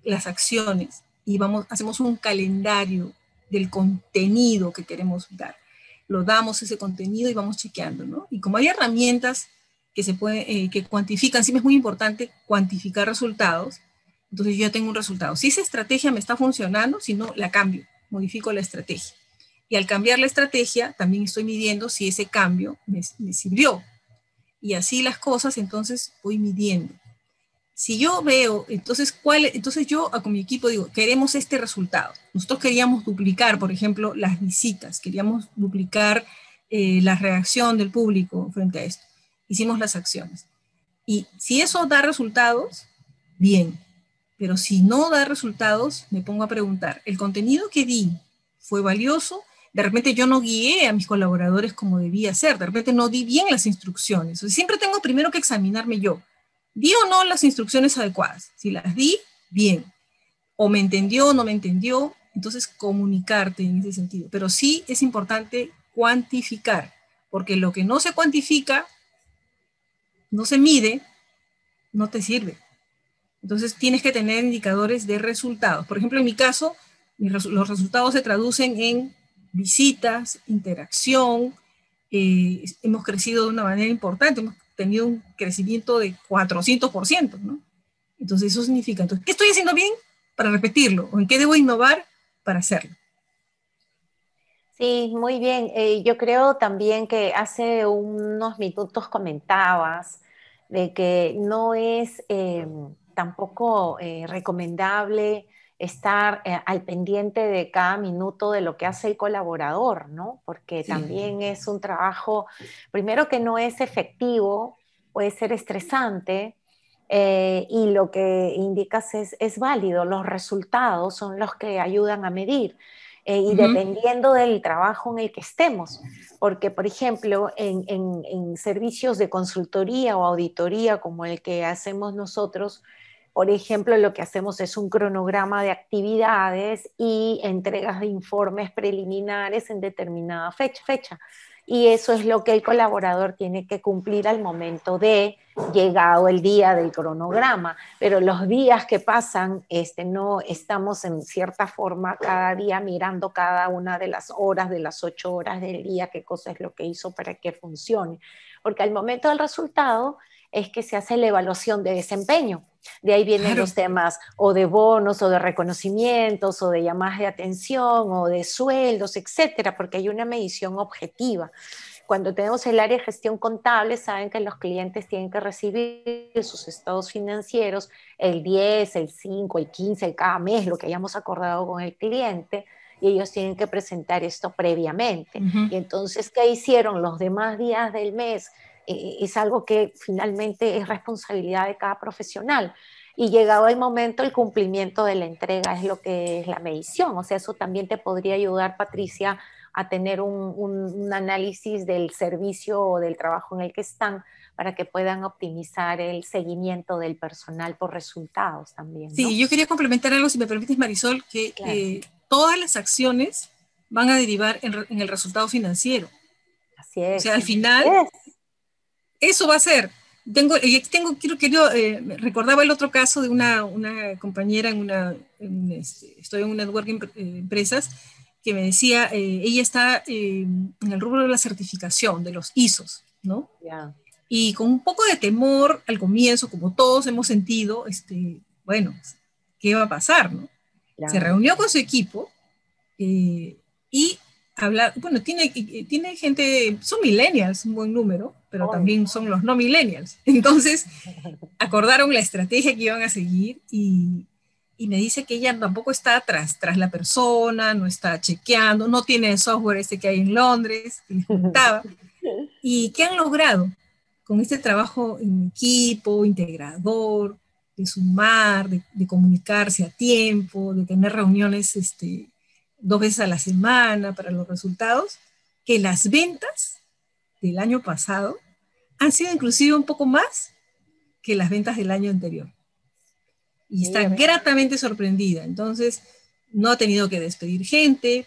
las acciones y vamos, hacemos un calendario del contenido que queremos dar. Lo damos ese contenido y vamos chequeando, ¿no? Y como hay herramientas que se pueden, eh, que cuantifican, sí es muy importante cuantificar resultados, entonces yo ya tengo un resultado. Si esa estrategia me está funcionando, si no, la cambio, modifico la estrategia. Y al cambiar la estrategia, también estoy midiendo si ese cambio me, sirvió. Y así las cosas, entonces voy midiendo. Si yo veo, entonces, ¿cuál, entonces yo con mi equipo digo, queremos este resultado. Nosotros queríamos duplicar, por ejemplo, las visitas, queríamos duplicar eh, la reacción del público frente a esto. Hicimos las acciones. Y si eso da resultados, bien. Pero si no da resultados, me pongo a preguntar, ¿el contenido que di fue valioso? De repente yo no guié a mis colaboradores como debía ser, de repente no di bien las instrucciones. siempre tengo primero que examinarme yo. ¿Di o no las instrucciones adecuadas? Si las di, bien. O me entendió o no me entendió, entonces comunicarte en ese sentido. Pero sí es importante cuantificar, porque lo que no se cuantifica, no se mide, no te sirve. Entonces tienes que tener indicadores de resultados. Por ejemplo, en mi caso, los resultados se traducen en visitas, interacción. Eh, hemos crecido de una manera importante, hemos tenido un crecimiento de 400%, ¿no? Entonces eso significa, entonces, ¿qué estoy haciendo bien para repetirlo? ¿O en qué debo innovar para hacerlo? Sí, muy bien. Eh, yo creo también que hace unos minutos comentabas de que no es eh, tampoco recomendable estar eh, al pendiente de cada minuto de lo que hace el colaborador, ¿no? Porque también es un trabajo, primero que no es efectivo, puede ser estresante eh, y lo que indicas es, es, válido, los resultados son los que ayudan a medir. Eh, y dependiendo del trabajo en el que estemos, porque por ejemplo en, en, en, servicios de consultoría o auditoría como el que hacemos nosotros, por ejemplo, lo que hacemos es un cronograma de actividades y entregas de informes preliminares en determinada fecha. fecha y eso es lo que el colaborador tiene que cumplir al momento de llegado el día del cronograma, pero los días que pasan, este, no estamos en cierta forma cada día mirando cada una de las horas, de las ocho horas del día, qué cosa es lo que hizo para que funcione, porque al momento del resultado es que se hace la evaluación de desempeño. De ahí vienen los temas o de bonos o de reconocimientos o de llamadas de atención o de sueldos, etcétera, porque hay una medición objetiva. Cuando tenemos el área de gestión contable, saben que los clientes tienen que recibir sus estados financieros el 10, el 5, el 15, cada mes, lo que hayamos acordado con el cliente, y ellos tienen que presentar esto previamente. Y entonces, ¿qué hicieron los demás días del mes? Eh, es algo que finalmente es responsabilidad de cada profesional. Y llegado el momento, el cumplimiento de la entrega es lo que es la medición. O sea, eso también te podría ayudar, Patricia, a tener un, análisis del servicio o del trabajo en el que están para que puedan optimizar el seguimiento del personal por resultados también. Sí, yo quería complementar algo, si me permites, Marisol, que eh, todas las acciones van a derivar en, el resultado financiero. Así es. O sea, al final, eso va a ser. Tengo, tengo quiero, quiero eh, recordaba el otro caso de una, una compañera en una, este, estoy en una networking eh, empresas, que me decía, eh, ella está en el rubro de la certificación, de los ISOs, ¿no? Y con un poco de temor al comienzo, como todos hemos sentido, este, bueno, ¿qué va a pasar, no? Se reunió con su equipo y hablar, bueno, tiene, tiene gente, son millennials, un buen número, pero también son los no millennials. Entonces, acordaron la estrategia que iban a seguir y, y, me dice que ella tampoco está tras, tras la persona, no está chequeando, no tiene el software este que hay en Londres, que ¿Y qué han logrado con este trabajo en equipo, integrador, de sumar, de, de comunicarse a tiempo, de tener reuniones este, dos veces a la semana para los resultados, que las ventas del año pasado han sido inclusive un poco más que las ventas del año anterior. Y está gratamente sorprendida. Entonces, no ha tenido que despedir gente,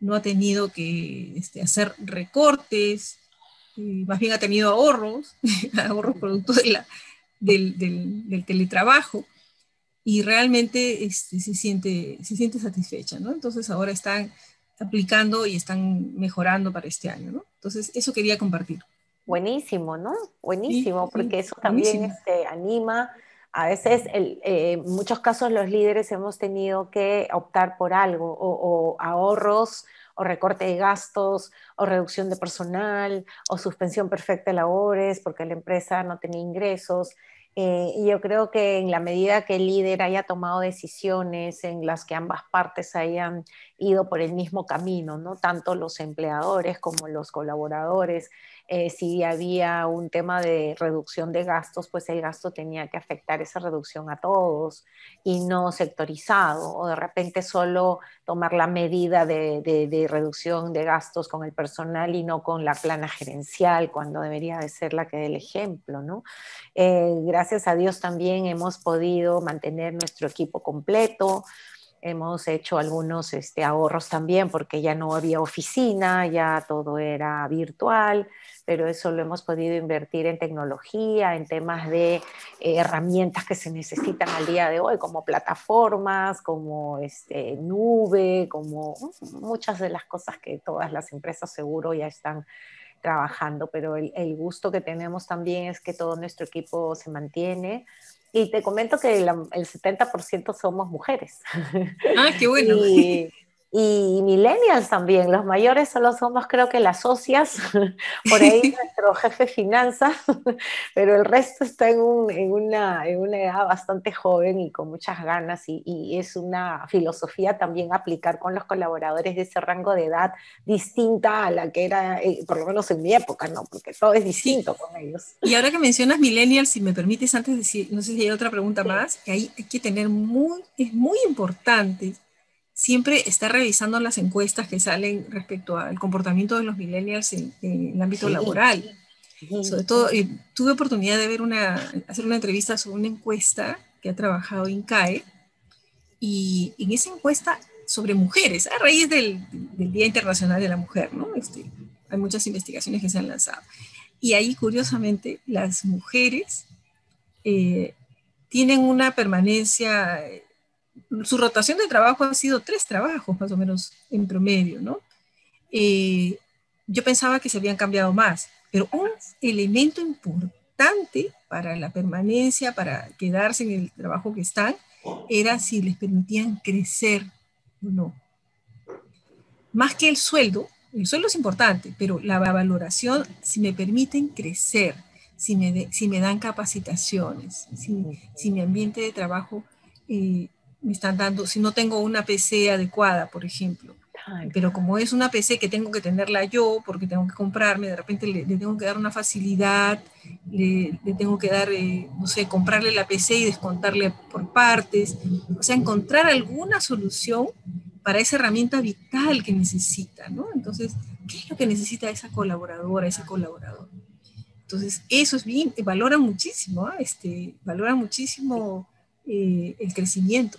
no ha tenido que este, hacer recortes, más bien ha tenido ahorros, ahorros producto de la, del, del, teletrabajo y realmente este, se, siente, se siente satisfecha, ¿no? Entonces ahora están aplicando y están mejorando para este año, ¿no? Entonces eso quería compartir. Buenísimo, ¿no? Buenísimo, porque eso también este, anima. A veces, el, eh, en muchos casos, los líderes hemos tenido que optar por algo, o, o ahorros, o recorte de gastos, o reducción de personal, o suspensión perfecta de labores porque la empresa no tenía ingresos. Eh, y yo creo que en la medida que el líder haya tomado decisiones en las que ambas partes hayan ido por el mismo camino, ¿no? tanto los empleadores como los colaboradores, eh, si había un tema de reducción de gastos, pues el gasto tenía que afectar esa reducción a todos y no sectorizado, o de repente solo tomar la medida de, reducción de gastos con el personal y no con la plana gerencial, cuando debería de ser la que dé el ejemplo. ¿no? Eh, gracias a Dios también hemos podido mantener nuestro equipo completo hemos hecho algunos este, ahorros también porque ya no había oficina, ya todo era virtual pero eso lo hemos podido invertir en tecnología, en temas de eh, herramientas que se necesitan al día de hoy, como plataformas, como este, nube, como muchas de las cosas que todas las empresas seguro ya están trabajando, pero el, gusto que tenemos también es que todo nuestro equipo se mantiene. Y te comento que el 70% somos mujeres. Ah, qué bueno. y, y millennials también. Los mayores solo somos creo que las socias, por ahí nuestro jefe de finanzas, pero el resto está en, una, en, una, edad bastante joven y con muchas ganas y, y, es una filosofía también aplicar con los colaboradores de ese rango de edad distinta a la que era, eh, por lo menos en mi época, ¿no? Porque todo es distinto con ellos. Y ahora que mencionas millennials, si me permites antes de decir, no sé si hay otra pregunta más, que hay que tener muy, es muy importante siempre está revisando las encuestas que salen respecto al comportamiento de los millennials en, el ámbito laboral. Sobre todo, eh, tuve oportunidad de ver una, hacer una entrevista sobre una encuesta que ha trabajado INCAE, y en esa encuesta sobre mujeres, a raíz del, Día Internacional de la Mujer, ¿no? Este, hay muchas investigaciones que se han lanzado. Y ahí, curiosamente, las mujeres eh, tienen una permanencia su rotación de trabajo ha sido tres trabajos más o menos en promedio, ¿no? Eh, yo pensaba que se habían cambiado más, pero un elemento importante para la permanencia, para quedarse en el trabajo que están, era si les permitían crecer o no. Más que el sueldo, el sueldo es importante, pero la valoración, si me permiten crecer, si me, si me dan capacitaciones, si, si mi ambiente de trabajo eh, me están dando, si no tengo una PC adecuada, por ejemplo. Pero como es una PC que tengo que tenerla yo, porque tengo que comprarme, de repente le, tengo que dar una facilidad, le, tengo que dar, eh, no sé, comprarle la PC y descontarle por partes. O sea, encontrar alguna solución para esa herramienta vital que necesita, ¿no? Entonces, ¿qué es lo que necesita esa colaboradora, ese colaborador? Entonces, eso es bien, valora muchísimo, ¿ah? este, valora muchísimo eh, el crecimiento.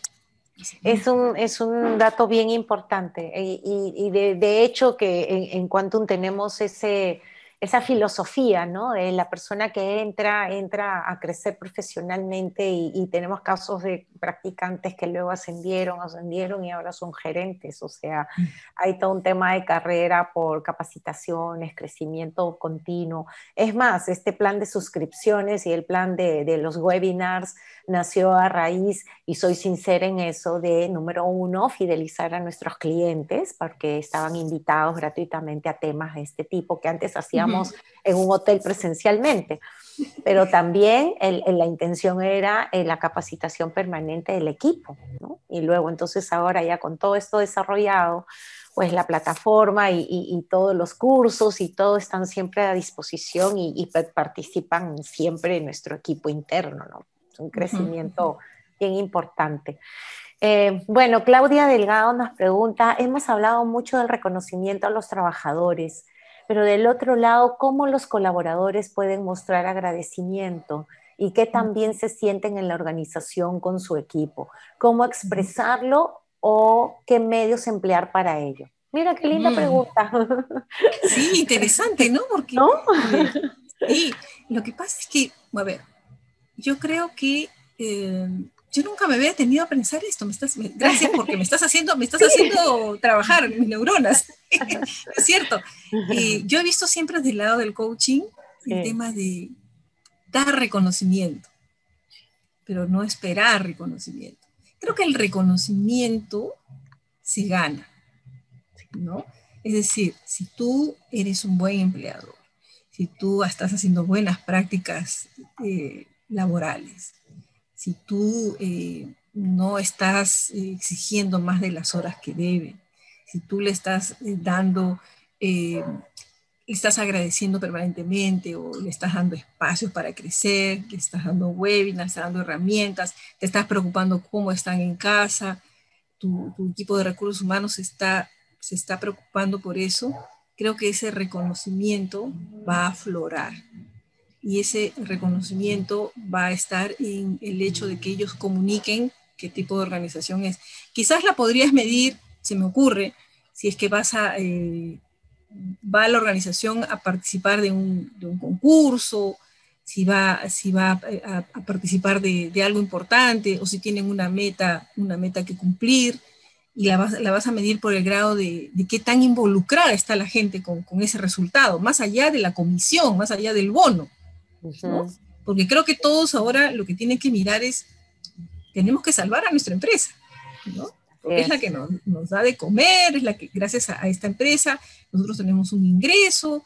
Es un, es un dato bien importante y, de, de, hecho que en, en Quantum tenemos ese, esa filosofía, ¿no? De la persona que entra, entra a crecer profesionalmente y, tenemos casos de practicantes que luego ascendieron, ascendieron y ahora son gerentes, o sea, mm. hay todo un tema de carrera por capacitaciones, crecimiento continuo. Es más, este plan de suscripciones y el plan de, de los webinars nació a raíz, y soy sincera en eso, de número uno, fidelizar a nuestros clientes, porque estaban invitados gratuitamente a temas de este tipo que antes hacíamos en un hotel presencialmente, pero también la intención era eh, la capacitación permanente del equipo, Y luego entonces ahora ya con todo esto desarrollado, pues la plataforma y, todos los cursos y todo están siempre a disposición y, participan siempre en nuestro equipo interno, ¿no? Es un crecimiento bien importante. Eh, bueno, Claudia Delgado nos pregunta, hemos hablado mucho del reconocimiento a los trabajadores pero del otro lado, cómo los colaboradores pueden mostrar agradecimiento y qué también se sienten en la organización con su equipo, cómo expresarlo o qué medios emplear para ello. Mira qué linda mm. pregunta. Sí, interesante, ¿no? Porque ¿No? sí, lo que pasa es que, a ver, yo creo que eh, yo nunca me había tenido a pensar esto, me estás, gracias porque me estás haciendo, me estás haciendo trabajar mis neuronas, es cierto. yo he visto siempre desde el lado del coaching el tema de dar reconocimiento, pero no esperar reconocimiento. Creo que el reconocimiento se gana, ¿no? Es decir, si tú eres un buen empleador, si tú estás haciendo buenas prácticas eh, laborales, si tú eh, no estás eh, exigiendo más de las horas que deben, si tú le estás eh, dando, le estás agradeciendo permanentemente o le estás dando espacios para crecer, le estás dando webinars, estás dando herramientas, te estás preocupando cómo están en casa, tu, tu equipo de recursos humanos está, se está preocupando por eso, creo que ese reconocimiento va a aflorar y ese reconocimiento va a estar en el hecho de que ellos comuniquen qué tipo de organización es. Quizás la podrías medir, se me ocurre, si es que vas a, eh, va la organización a participar de un, concurso, si va, si va a, participar de, algo importante o si tienen una meta, una meta que cumplir y la vas, la vas a medir por el grado de, qué tan involucrada está la gente con, ese resultado, más allá de la comisión, más allá del bono. Porque creo que todos ahora lo que tienen que mirar es, tenemos que salvar a nuestra empresa, ¿no? es la que nos, nos, da de comer, es la que gracias a, esta empresa nosotros tenemos un ingreso,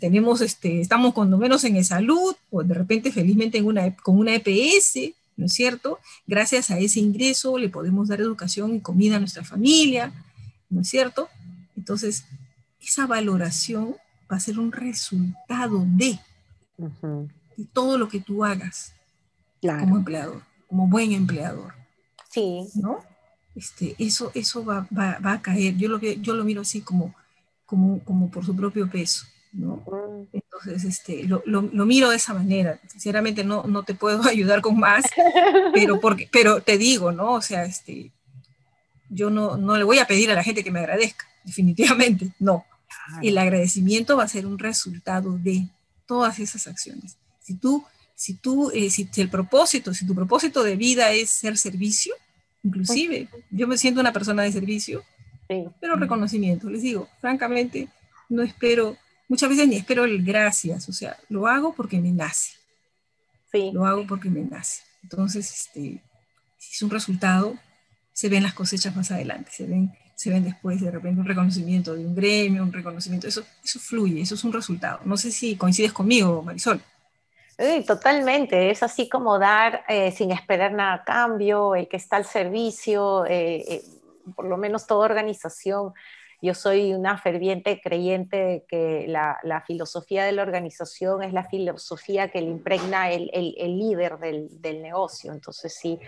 tenemos, este, estamos cuando menos en salud, o de repente felizmente en una, con una EPS, ¿no es cierto? Gracias a ese ingreso le podemos dar educación y comida a nuestra familia, ¿no es cierto? Entonces, esa valoración va a ser un resultado de, de todo lo que tú hagas como empleador, como buen empleador. Sí. ¿No? Este, eso eso va, va, va, a caer. Yo lo, yo lo miro así como, como, como por su propio peso. ¿no? Entonces, este, lo, lo, lo, miro de esa manera. Sinceramente no, no te puedo ayudar con más, pero, porque, pero te digo, ¿no? O sea, este, yo no, no le voy a pedir a la gente que me agradezca, definitivamente, no. El agradecimiento va a ser un resultado de todas esas acciones. Si tú, si tú, eh, si, el propósito, si tu propósito de vida es ser servicio, inclusive, yo me siento una persona de servicio, pero reconocimiento, les digo, francamente, no espero, muchas veces ni espero el gracias, o sea, lo hago porque me nace. Sí. Lo hago porque me nace. Entonces, este, si es un resultado, se ven las cosechas más adelante, se ven, se ven después de repente un reconocimiento de un gremio, un reconocimiento, eso, eso fluye, eso es un resultado. No sé si coincides conmigo, Marisol. Sí, totalmente, es así como dar eh, sin esperar nada a cambio, el que está al servicio, eh, eh, por lo menos toda organización. Yo soy una ferviente creyente de que la, filosofía de la organización es la filosofía que le impregna el, el, el líder del, del negocio. Entonces, sí,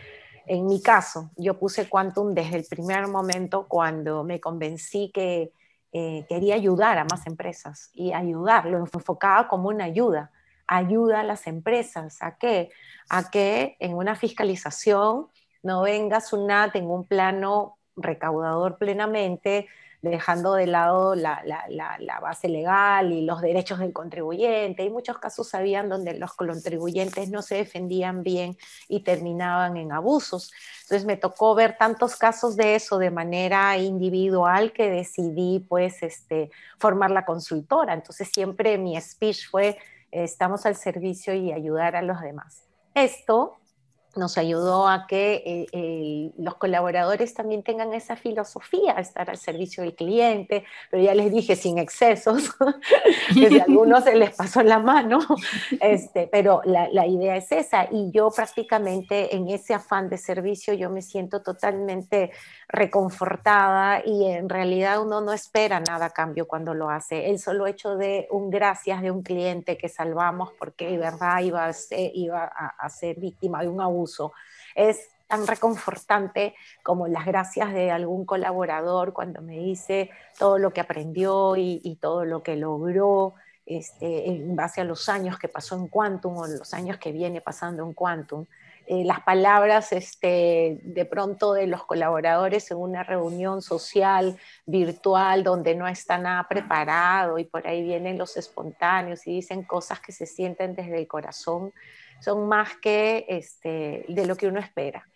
en mi caso, yo puse Quantum desde el primer momento cuando me convencí que eh, quería ayudar a más empresas y ayudar, lo enfocaba como una ayuda, ayuda a las empresas, ¿a qué? A que en una fiscalización no vengas una, tengo un plano recaudador plenamente, dejando de lado la, base legal y los derechos del contribuyente. Hay muchos casos habían donde los contribuyentes no se defendían bien y terminaban en abusos. Entonces me tocó ver tantos casos de eso de manera individual que decidí pues este, formar la consultora. Entonces siempre mi speech fue estamos al servicio y ayudar a los demás. Esto nos ayudó a que eh, eh, los colaboradores también tengan esa filosofía, estar al servicio del cliente, pero ya les dije sin excesos, que a algunos se les pasó la mano, este, pero la, la, idea es esa y yo prácticamente en ese afán de servicio yo me siento totalmente reconfortada y en realidad uno no espera nada a cambio cuando lo hace. El solo hecho de un gracias de un cliente que salvamos porque de verdad iba a ser, iba a, a ser víctima de un abuso es tan reconfortante como las gracias de algún colaborador cuando me dice todo lo que aprendió y, todo lo que logró este, en base a los años que pasó en Quantum o los años que viene pasando en Quantum. Eh, las palabras este, de pronto de los colaboradores en una reunión social virtual donde no está nada preparado y por ahí vienen los espontáneos y dicen cosas que se sienten desde el corazón, son más que este, de lo que uno espera.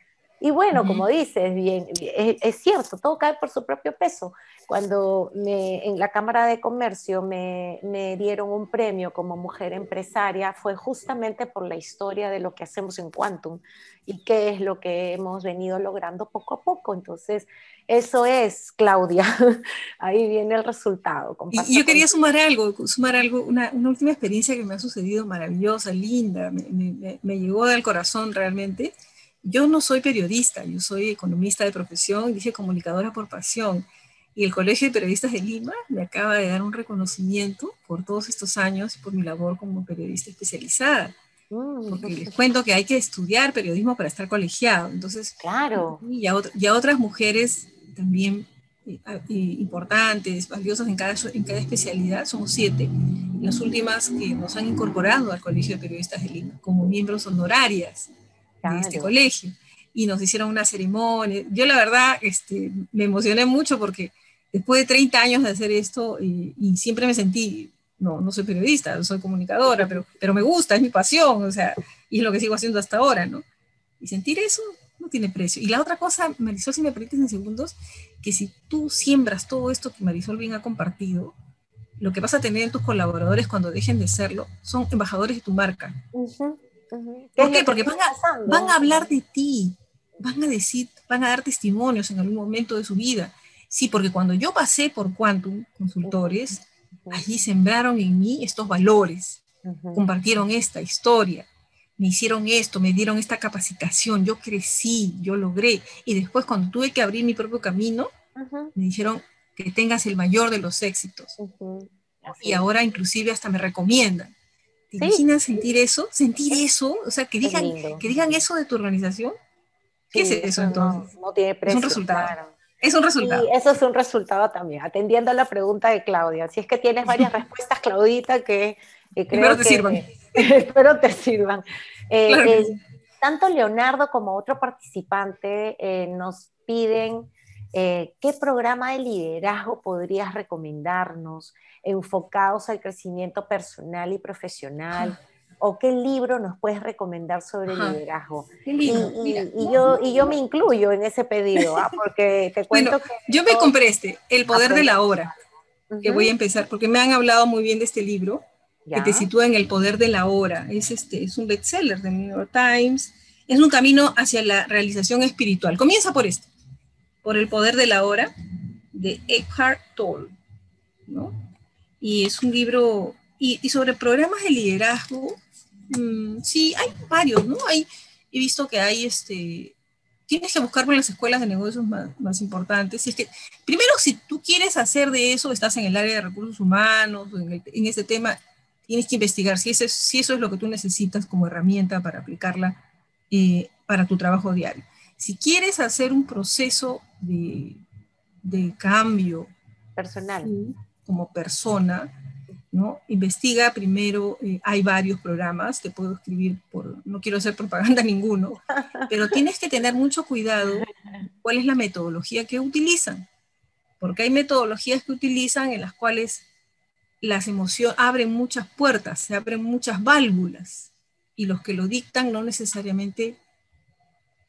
Y bueno, como dices, bien, es, es, cierto, todo cae por su propio peso. Cuando me, en la Cámara de Comercio me, me, dieron un premio como mujer empresaria, fue justamente por la historia de lo que hacemos en Quantum y qué es lo que hemos venido logrando poco a poco. Entonces, eso es, Claudia, ahí viene el resultado. Y yo quería sumar algo, sumar algo, una, una, última experiencia que me ha sucedido maravillosa, linda, me, me, me llegó del corazón realmente yo no soy periodista, yo soy economista de profesión, dije comunicadora por pasión. Y el Colegio de Periodistas de Lima me acaba de dar un reconocimiento por todos estos años por mi labor como periodista especializada. Mm, Porque les cuento que hay que estudiar periodismo para estar colegiado. Entonces, claro. Y a, y a otras mujeres también eh, importantes, valiosas en cada, en cada especialidad, somos siete, las últimas que nos han incorporado al Colegio de Periodistas de Lima como miembros honorarias de este colegio. Y nos hicieron una ceremonia. Yo la verdad este, me emocioné mucho porque después de 30 años de hacer esto y, y siempre me sentí, no, no soy periodista, soy comunicadora, pero, pero me gusta, es mi pasión, o sea, y es lo que sigo haciendo hasta ahora, ¿no? Y sentir eso no tiene precio. Y la otra cosa, Marisol, si me permites en segundos, que si tú siembras todo esto que Marisol bien ha compartido, lo que vas a tener en tus colaboradores cuando dejen de serlo son embajadores de tu marca. Uh -huh. ¿Por qué? Porque van a, van a, hablar de ti. van a decir, van a dar testimonios en algún momento de su vida. Sí, porque cuando yo pasé por Quantum Consultores, allí sembraron en mí estos valores, compartieron esta historia, me hicieron esto, me dieron esta capacitación, yo crecí, yo logré. Y después cuando tuve que abrir mi propio camino, me dijeron que tengas el mayor de los éxitos. Y ahora inclusive hasta me recomiendan. ¿Te imaginas sentir eso? ¿Sentir eso? O sea, que digan, que digan eso de tu organización. ¿Qué es eso entonces? No, tiene precio. Es un resultado. Es un resultado. Y eso es un resultado también, atendiendo a la pregunta de Claudia. Si es que tienes varias respuestas, Claudita, que, espero te sirvan. espero te sirvan. Eh, eh, tanto Leonardo como otro participante eh, nos piden qué programa de liderazgo podrías recomendarnos enfocados al crecimiento personal y profesional o qué libro nos puedes recomendar sobre liderazgo. Y, yo, y yo me incluyo en ese pedido, ¿ah? porque te cuento que... Yo me compré este, El Poder de la Hora, que voy a empezar, porque me han hablado muy bien de este libro, que te sitúa en el poder de la hora. Es, este, es un bestseller de New York Times. Es un camino hacia la realización espiritual. Comienza por este, por el poder de la hora, de Eckhart Tolle. ¿no? Y es un libro, y, y sobre programas de liderazgo, Mm, sí, hay varios, ¿no? Hay, he visto que hay, este, tienes que buscar por las escuelas de negocios más, importantes. es que, primero, si tú quieres hacer de eso, estás en el área de recursos humanos, en, en ese tema, tienes que investigar si, ese, si eso es lo que tú necesitas como herramienta para aplicarla eh, para tu trabajo diario. Si quieres hacer un proceso de, de cambio personal como persona, ¿no? Investiga primero, eh, hay varios programas, te puedo escribir por, no quiero hacer propaganda ninguno, pero tienes que tener mucho cuidado cuál es la metodología que utilizan, porque hay metodologías que utilizan en las cuales las emociones abren muchas puertas, se abren muchas válvulas, y los que lo dictan no necesariamente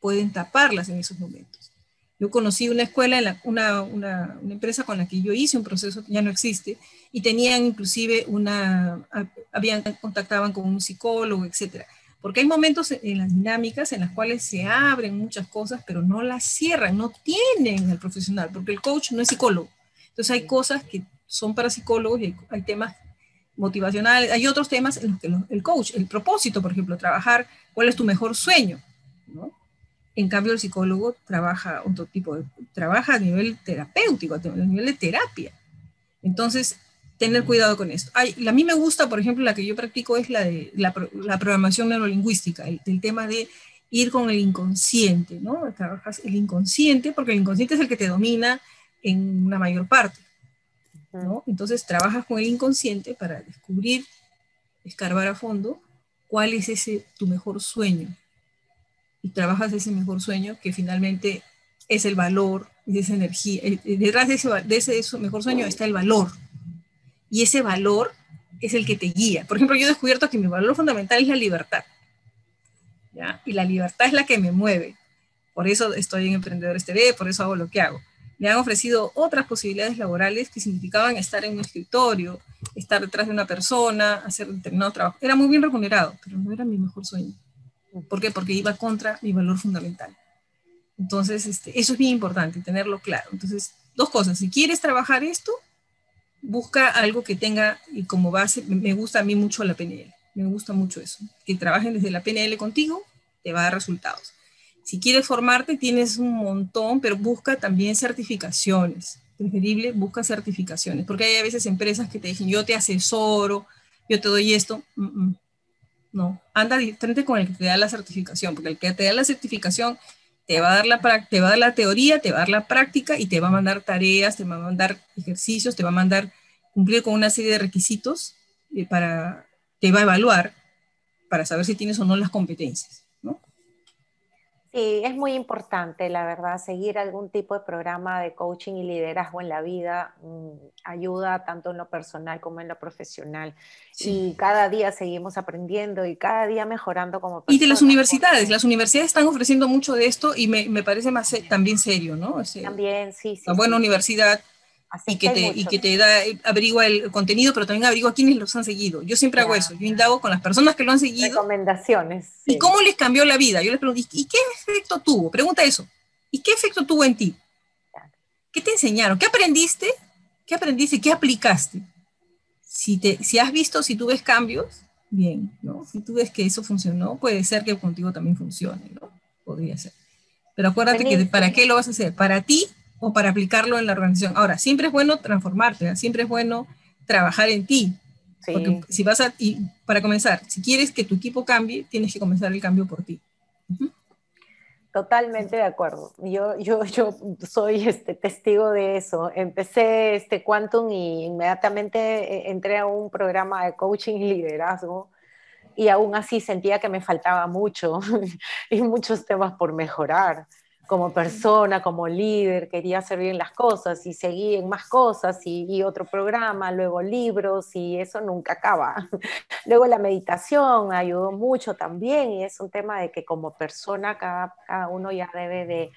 pueden taparlas en esos momentos. Yo conocí una escuela, una, una, una empresa con la que yo hice un proceso que ya no existe, y tenían inclusive una, habían, contactaban con un psicólogo, etcétera. Porque hay momentos en las dinámicas en las cuales se abren muchas cosas, pero no las cierran, no tienen al profesional, porque el coach no es psicólogo. Entonces hay cosas que son para psicólogos y hay, temas motivacionales, hay otros temas en los que el coach, el propósito, por ejemplo, trabajar cuál es tu mejor sueño. En cambio, el psicólogo trabaja otro tipo de, trabaja a nivel terapéutico, a nivel de terapia. Entonces, tener cuidado con esto. a mí me gusta, por ejemplo, la que yo practico es la de la, programación neurolingüística, el, tema de ir con el inconsciente, ¿no? Trabajas el inconsciente, porque el inconsciente es el que te domina en una mayor parte, ¿no? Entonces trabajas con el inconsciente para descubrir, escarbar a fondo cuál es ese tu mejor sueño. Y trabajas ese mejor sueño que finalmente es el valor de esa energía. Detrás de ese, de ese mejor sueño está el valor, y ese valor es el que te guía. Por ejemplo, yo he descubierto que mi valor fundamental es la libertad. ¿ya? Y la libertad es la que me mueve. Por eso estoy en Emprendedores TV, por eso hago lo que hago. Me han ofrecido otras posibilidades laborales que significaban estar en un escritorio, estar detrás de una persona, hacer determinado trabajo. Era muy bien remunerado, pero no era mi mejor sueño. ¿Por qué? Porque iba contra mi valor fundamental. Entonces, este, eso es bien importante, tenerlo claro. Entonces, dos cosas. Si quieres trabajar esto, busca algo que tenga y como base, me gusta a mí mucho la PNL, me gusta mucho eso, que trabajen desde la PNL contigo, te va a dar resultados. Si quieres formarte, tienes un montón, pero busca también certificaciones, preferible, busca certificaciones, porque hay a veces empresas que te dicen, yo te asesoro, yo te doy esto, no, anda diferente con el que te da la certificación, porque el que te da la certificación te va, a dar la, te va a dar la teoría, te va a dar la práctica y te va a mandar tareas, te va a mandar ejercicios, te va a mandar cumplir con una serie de requisitos eh, para, te va a evaluar para saber si tienes o no las competencias. Sí, es muy importante, la verdad, seguir algún tipo de programa de coaching y liderazgo en la vida mm, ayuda tanto en lo personal como en lo profesional. Y cada día seguimos aprendiendo y cada día mejorando como personas. Y de las universidades, las universidades están ofreciendo mucho de esto y me, me parece más también serio, ¿no? también, sí, sí. Una buena universidad y que, te, y que te da, averigua el contenido, pero también averigua quiénes los han seguido. Yo siempre hago eso, yo indago con las personas que lo han seguido. Recomendaciones. ¿Y cómo les cambió la vida? Yo les pregunto, ¿y qué efecto tuvo? Pregunta eso. ¿Y qué efecto tuvo en ti? ¿Qué te enseñaron? ¿Qué aprendiste? ¿Qué aprendiste? ¿Qué aplicaste? Si, te, si has visto, si tú ves cambios, bien, ¿no? Si tú ves que eso funcionó, puede ser que contigo también funcione, ¿no? Podría ser. Pero acuérdate que ¿para qué lo vas a hacer? ¿Para ti o para aplicarlo en la organización. Ahora, siempre es bueno transformarte, ¿eh? siempre es bueno trabajar en ti. Porque si vas a, y para comenzar, si quieres que tu equipo cambie, tienes que comenzar el cambio por ti. Totalmente de acuerdo. Yo, yo, yo soy este, testigo de eso. Empecé este Quantum y inmediatamente eh, entré a un programa de coaching y liderazgo y aún así sentía que me faltaba mucho y muchos temas por mejorar como persona, como líder, quería hacer bien las cosas y seguí en más cosas y, otro programa, luego libros y eso nunca acaba. luego la meditación ayudó mucho también y es un tema de que como persona cada, uno ya debe de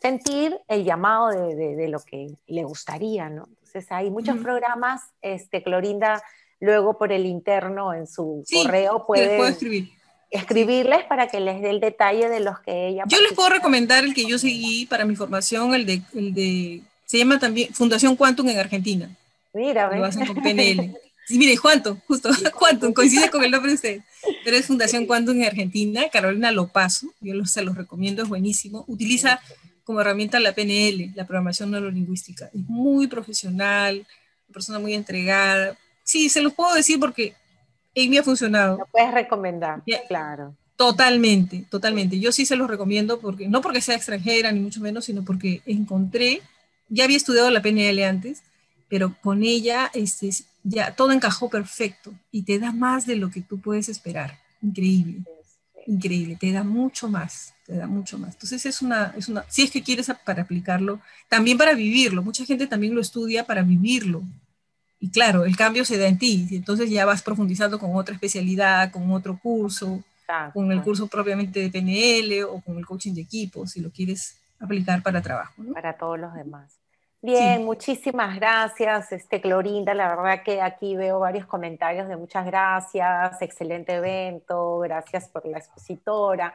sentir el llamado de, lo que le gustaría, ¿no? Entonces hay muchos programas, este, Clorinda luego por el interno en su correo puede... escribir escribirles para que les dé el detalle de los que ella... Yo les puedo recomendar el que yo seguí para mi formación, el de, el de se llama también Fundación Quantum en Argentina. Mira, Lo hacen con PNL. Sí, mire, Quantum, justo, Quantum, coincide con el nombre de usted. Pero es Fundación Quantum en Argentina, Carolina Lopazo, yo se los recomiendo, es buenísimo. Utiliza como herramienta la PNL, la programación neurolingüística. Es muy profesional, una persona muy entregada. Sí, se los puedo decir porque y me ha funcionado. Lo puedes recomendar, claro. Totalmente, totalmente. Yo sí se los recomiendo, porque no porque sea extranjera, ni mucho menos, sino porque encontré, ya había estudiado la PNL antes, pero con ella este, ya todo encajó perfecto y te da más de lo que tú puedes esperar. Increíble, increíble, te da mucho más, te da mucho más. Entonces es una, es una, si es que quieres para aplicarlo, también para vivirlo. Mucha gente también lo estudia para vivirlo, y claro, el cambio se da en ti, entonces ya vas profundizando con otra especialidad, con otro curso, con el curso propiamente de PNL o con el coaching de equipo, si lo quieres aplicar para trabajo. Para todos los demás. Bien, muchísimas gracias, este, Clorinda. La verdad que aquí veo varios comentarios de muchas gracias, excelente evento, gracias por la expositora.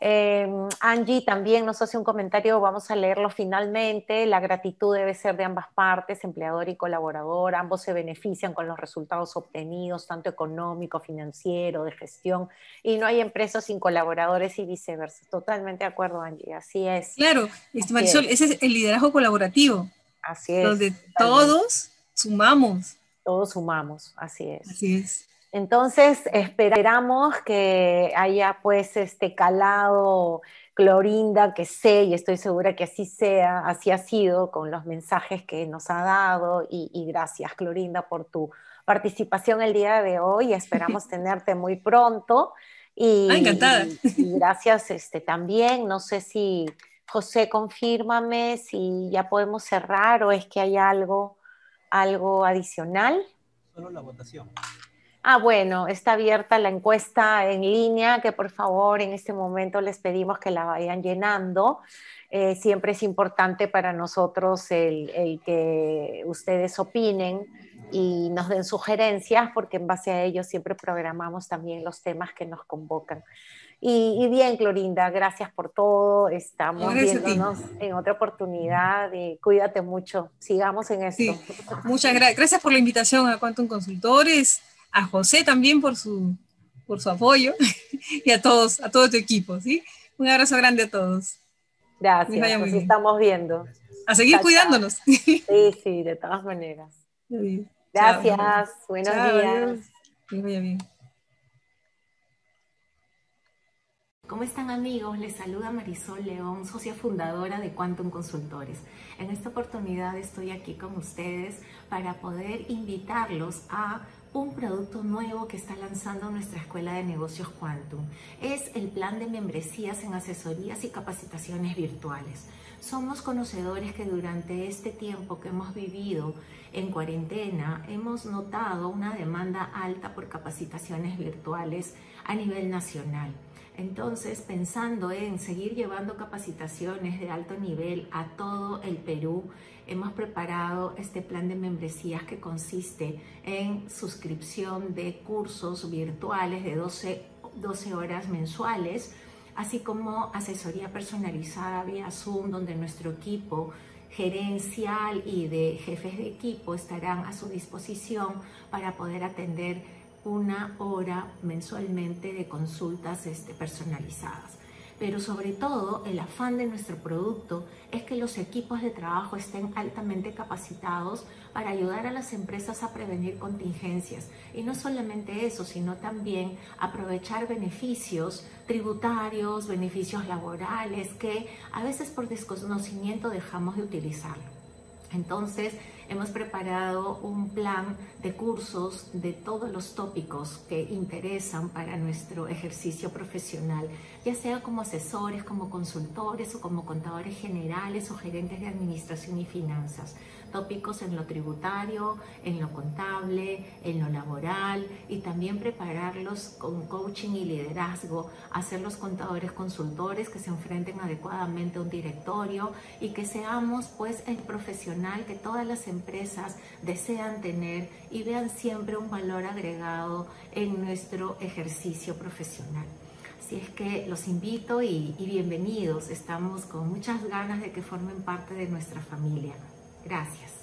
Em, Angie también nos hace un comentario, vamos a leerlo finalmente. La gratitud debe ser de ambas partes, empleador y colaborador. Ambos se benefician con los resultados obtenidos, tanto económico, financiero, de gestión. Y no hay empresas sin colaboradores y viceversa. Totalmente de acuerdo, Angie. Así es. Claro, este, Marisol, ese es el liderazgo colaborativo. Así es. Donde todos sumamos. Todos sumamos, así es. Así es. Entonces, esperamos que haya pues este calado Clorinda, que sé y estoy segura que así sea, así ha sido con los mensajes que nos ha dado y, gracias Clorinda por tu participación el día de hoy. Esperamos tenerte muy pronto. Y, ah, encantada. Y, gracias este, también. No sé si, José, confírmame si ya podemos cerrar o es que hay algo, algo adicional. Solo la votación. Ah, bueno, está abierta la encuesta en línea, que por favor en este momento les pedimos que la vayan llenando. Eh, siempre es importante para nosotros el, que ustedes opinen y nos den sugerencias, porque en base a ello siempre programamos también los temas que nos convocan. Y, bien, Clorinda, gracias por todo. Estamos viéndonos en otra oportunidad y cuídate mucho. Sigamos en esto. Muchas gracias. Gracias por la invitación a Quantum Consultores a José también por su, por su apoyo y a todos, a todo tu equipo, ¿sí? Un abrazo grande a todos. Gracias, nos estamos viendo. A seguir cuidándonos. Sí, sí, de todas maneras. Gracias, buenos días. Que vaya bien. ¿Cómo están amigos? Les saluda Marisol León, socia fundadora de Quantum Consultores. En esta oportunidad estoy aquí con ustedes para poder invitarlos a un producto nuevo que está lanzando nuestra Escuela de Negocios Quantum. Es el plan de membresías en asesorías y capacitaciones virtuales. Somos conocedores que durante este tiempo que hemos vivido en cuarentena hemos notado una demanda alta por capacitaciones virtuales a nivel nacional. Entonces, pensando en seguir llevando capacitaciones de alto nivel a todo el Perú, hemos preparado este plan de membresías que consiste en suscripción de cursos virtuales de 12, 12 horas mensuales, así como asesoría personalizada vía Zoom, donde nuestro equipo gerencial y de jefes de equipo estarán a su disposición para poder atender una hora mensualmente de consultas este, personalizadas. Pero sobre todo el afán de nuestro producto es que los equipos de trabajo estén altamente capacitados para ayudar a las empresas a prevenir contingencias. Y no solamente eso, sino también aprovechar beneficios tributarios, beneficios laborales que a veces por desconocimiento dejamos de utilizarlo. Entonces, hemos preparado un plan de cursos de todos los tópicos que interesan para nuestro ejercicio profesional, ya sea como asesores, como consultores o como contadores generales o gerentes de administración y finanzas. Tópicos en lo tributario, en lo contable, en lo laboral y también prepararlos con coaching y liderazgo, hacer los contadores consultores que se enfrenten adecuadamente a un directorio y que seamos pues el profesional que todas las empresas desean tener y vean siempre un valor agregado en nuestro ejercicio profesional. Así es que los invito y, y bienvenidos. Estamos con muchas ganas de que formen parte de nuestra familia. Gracias.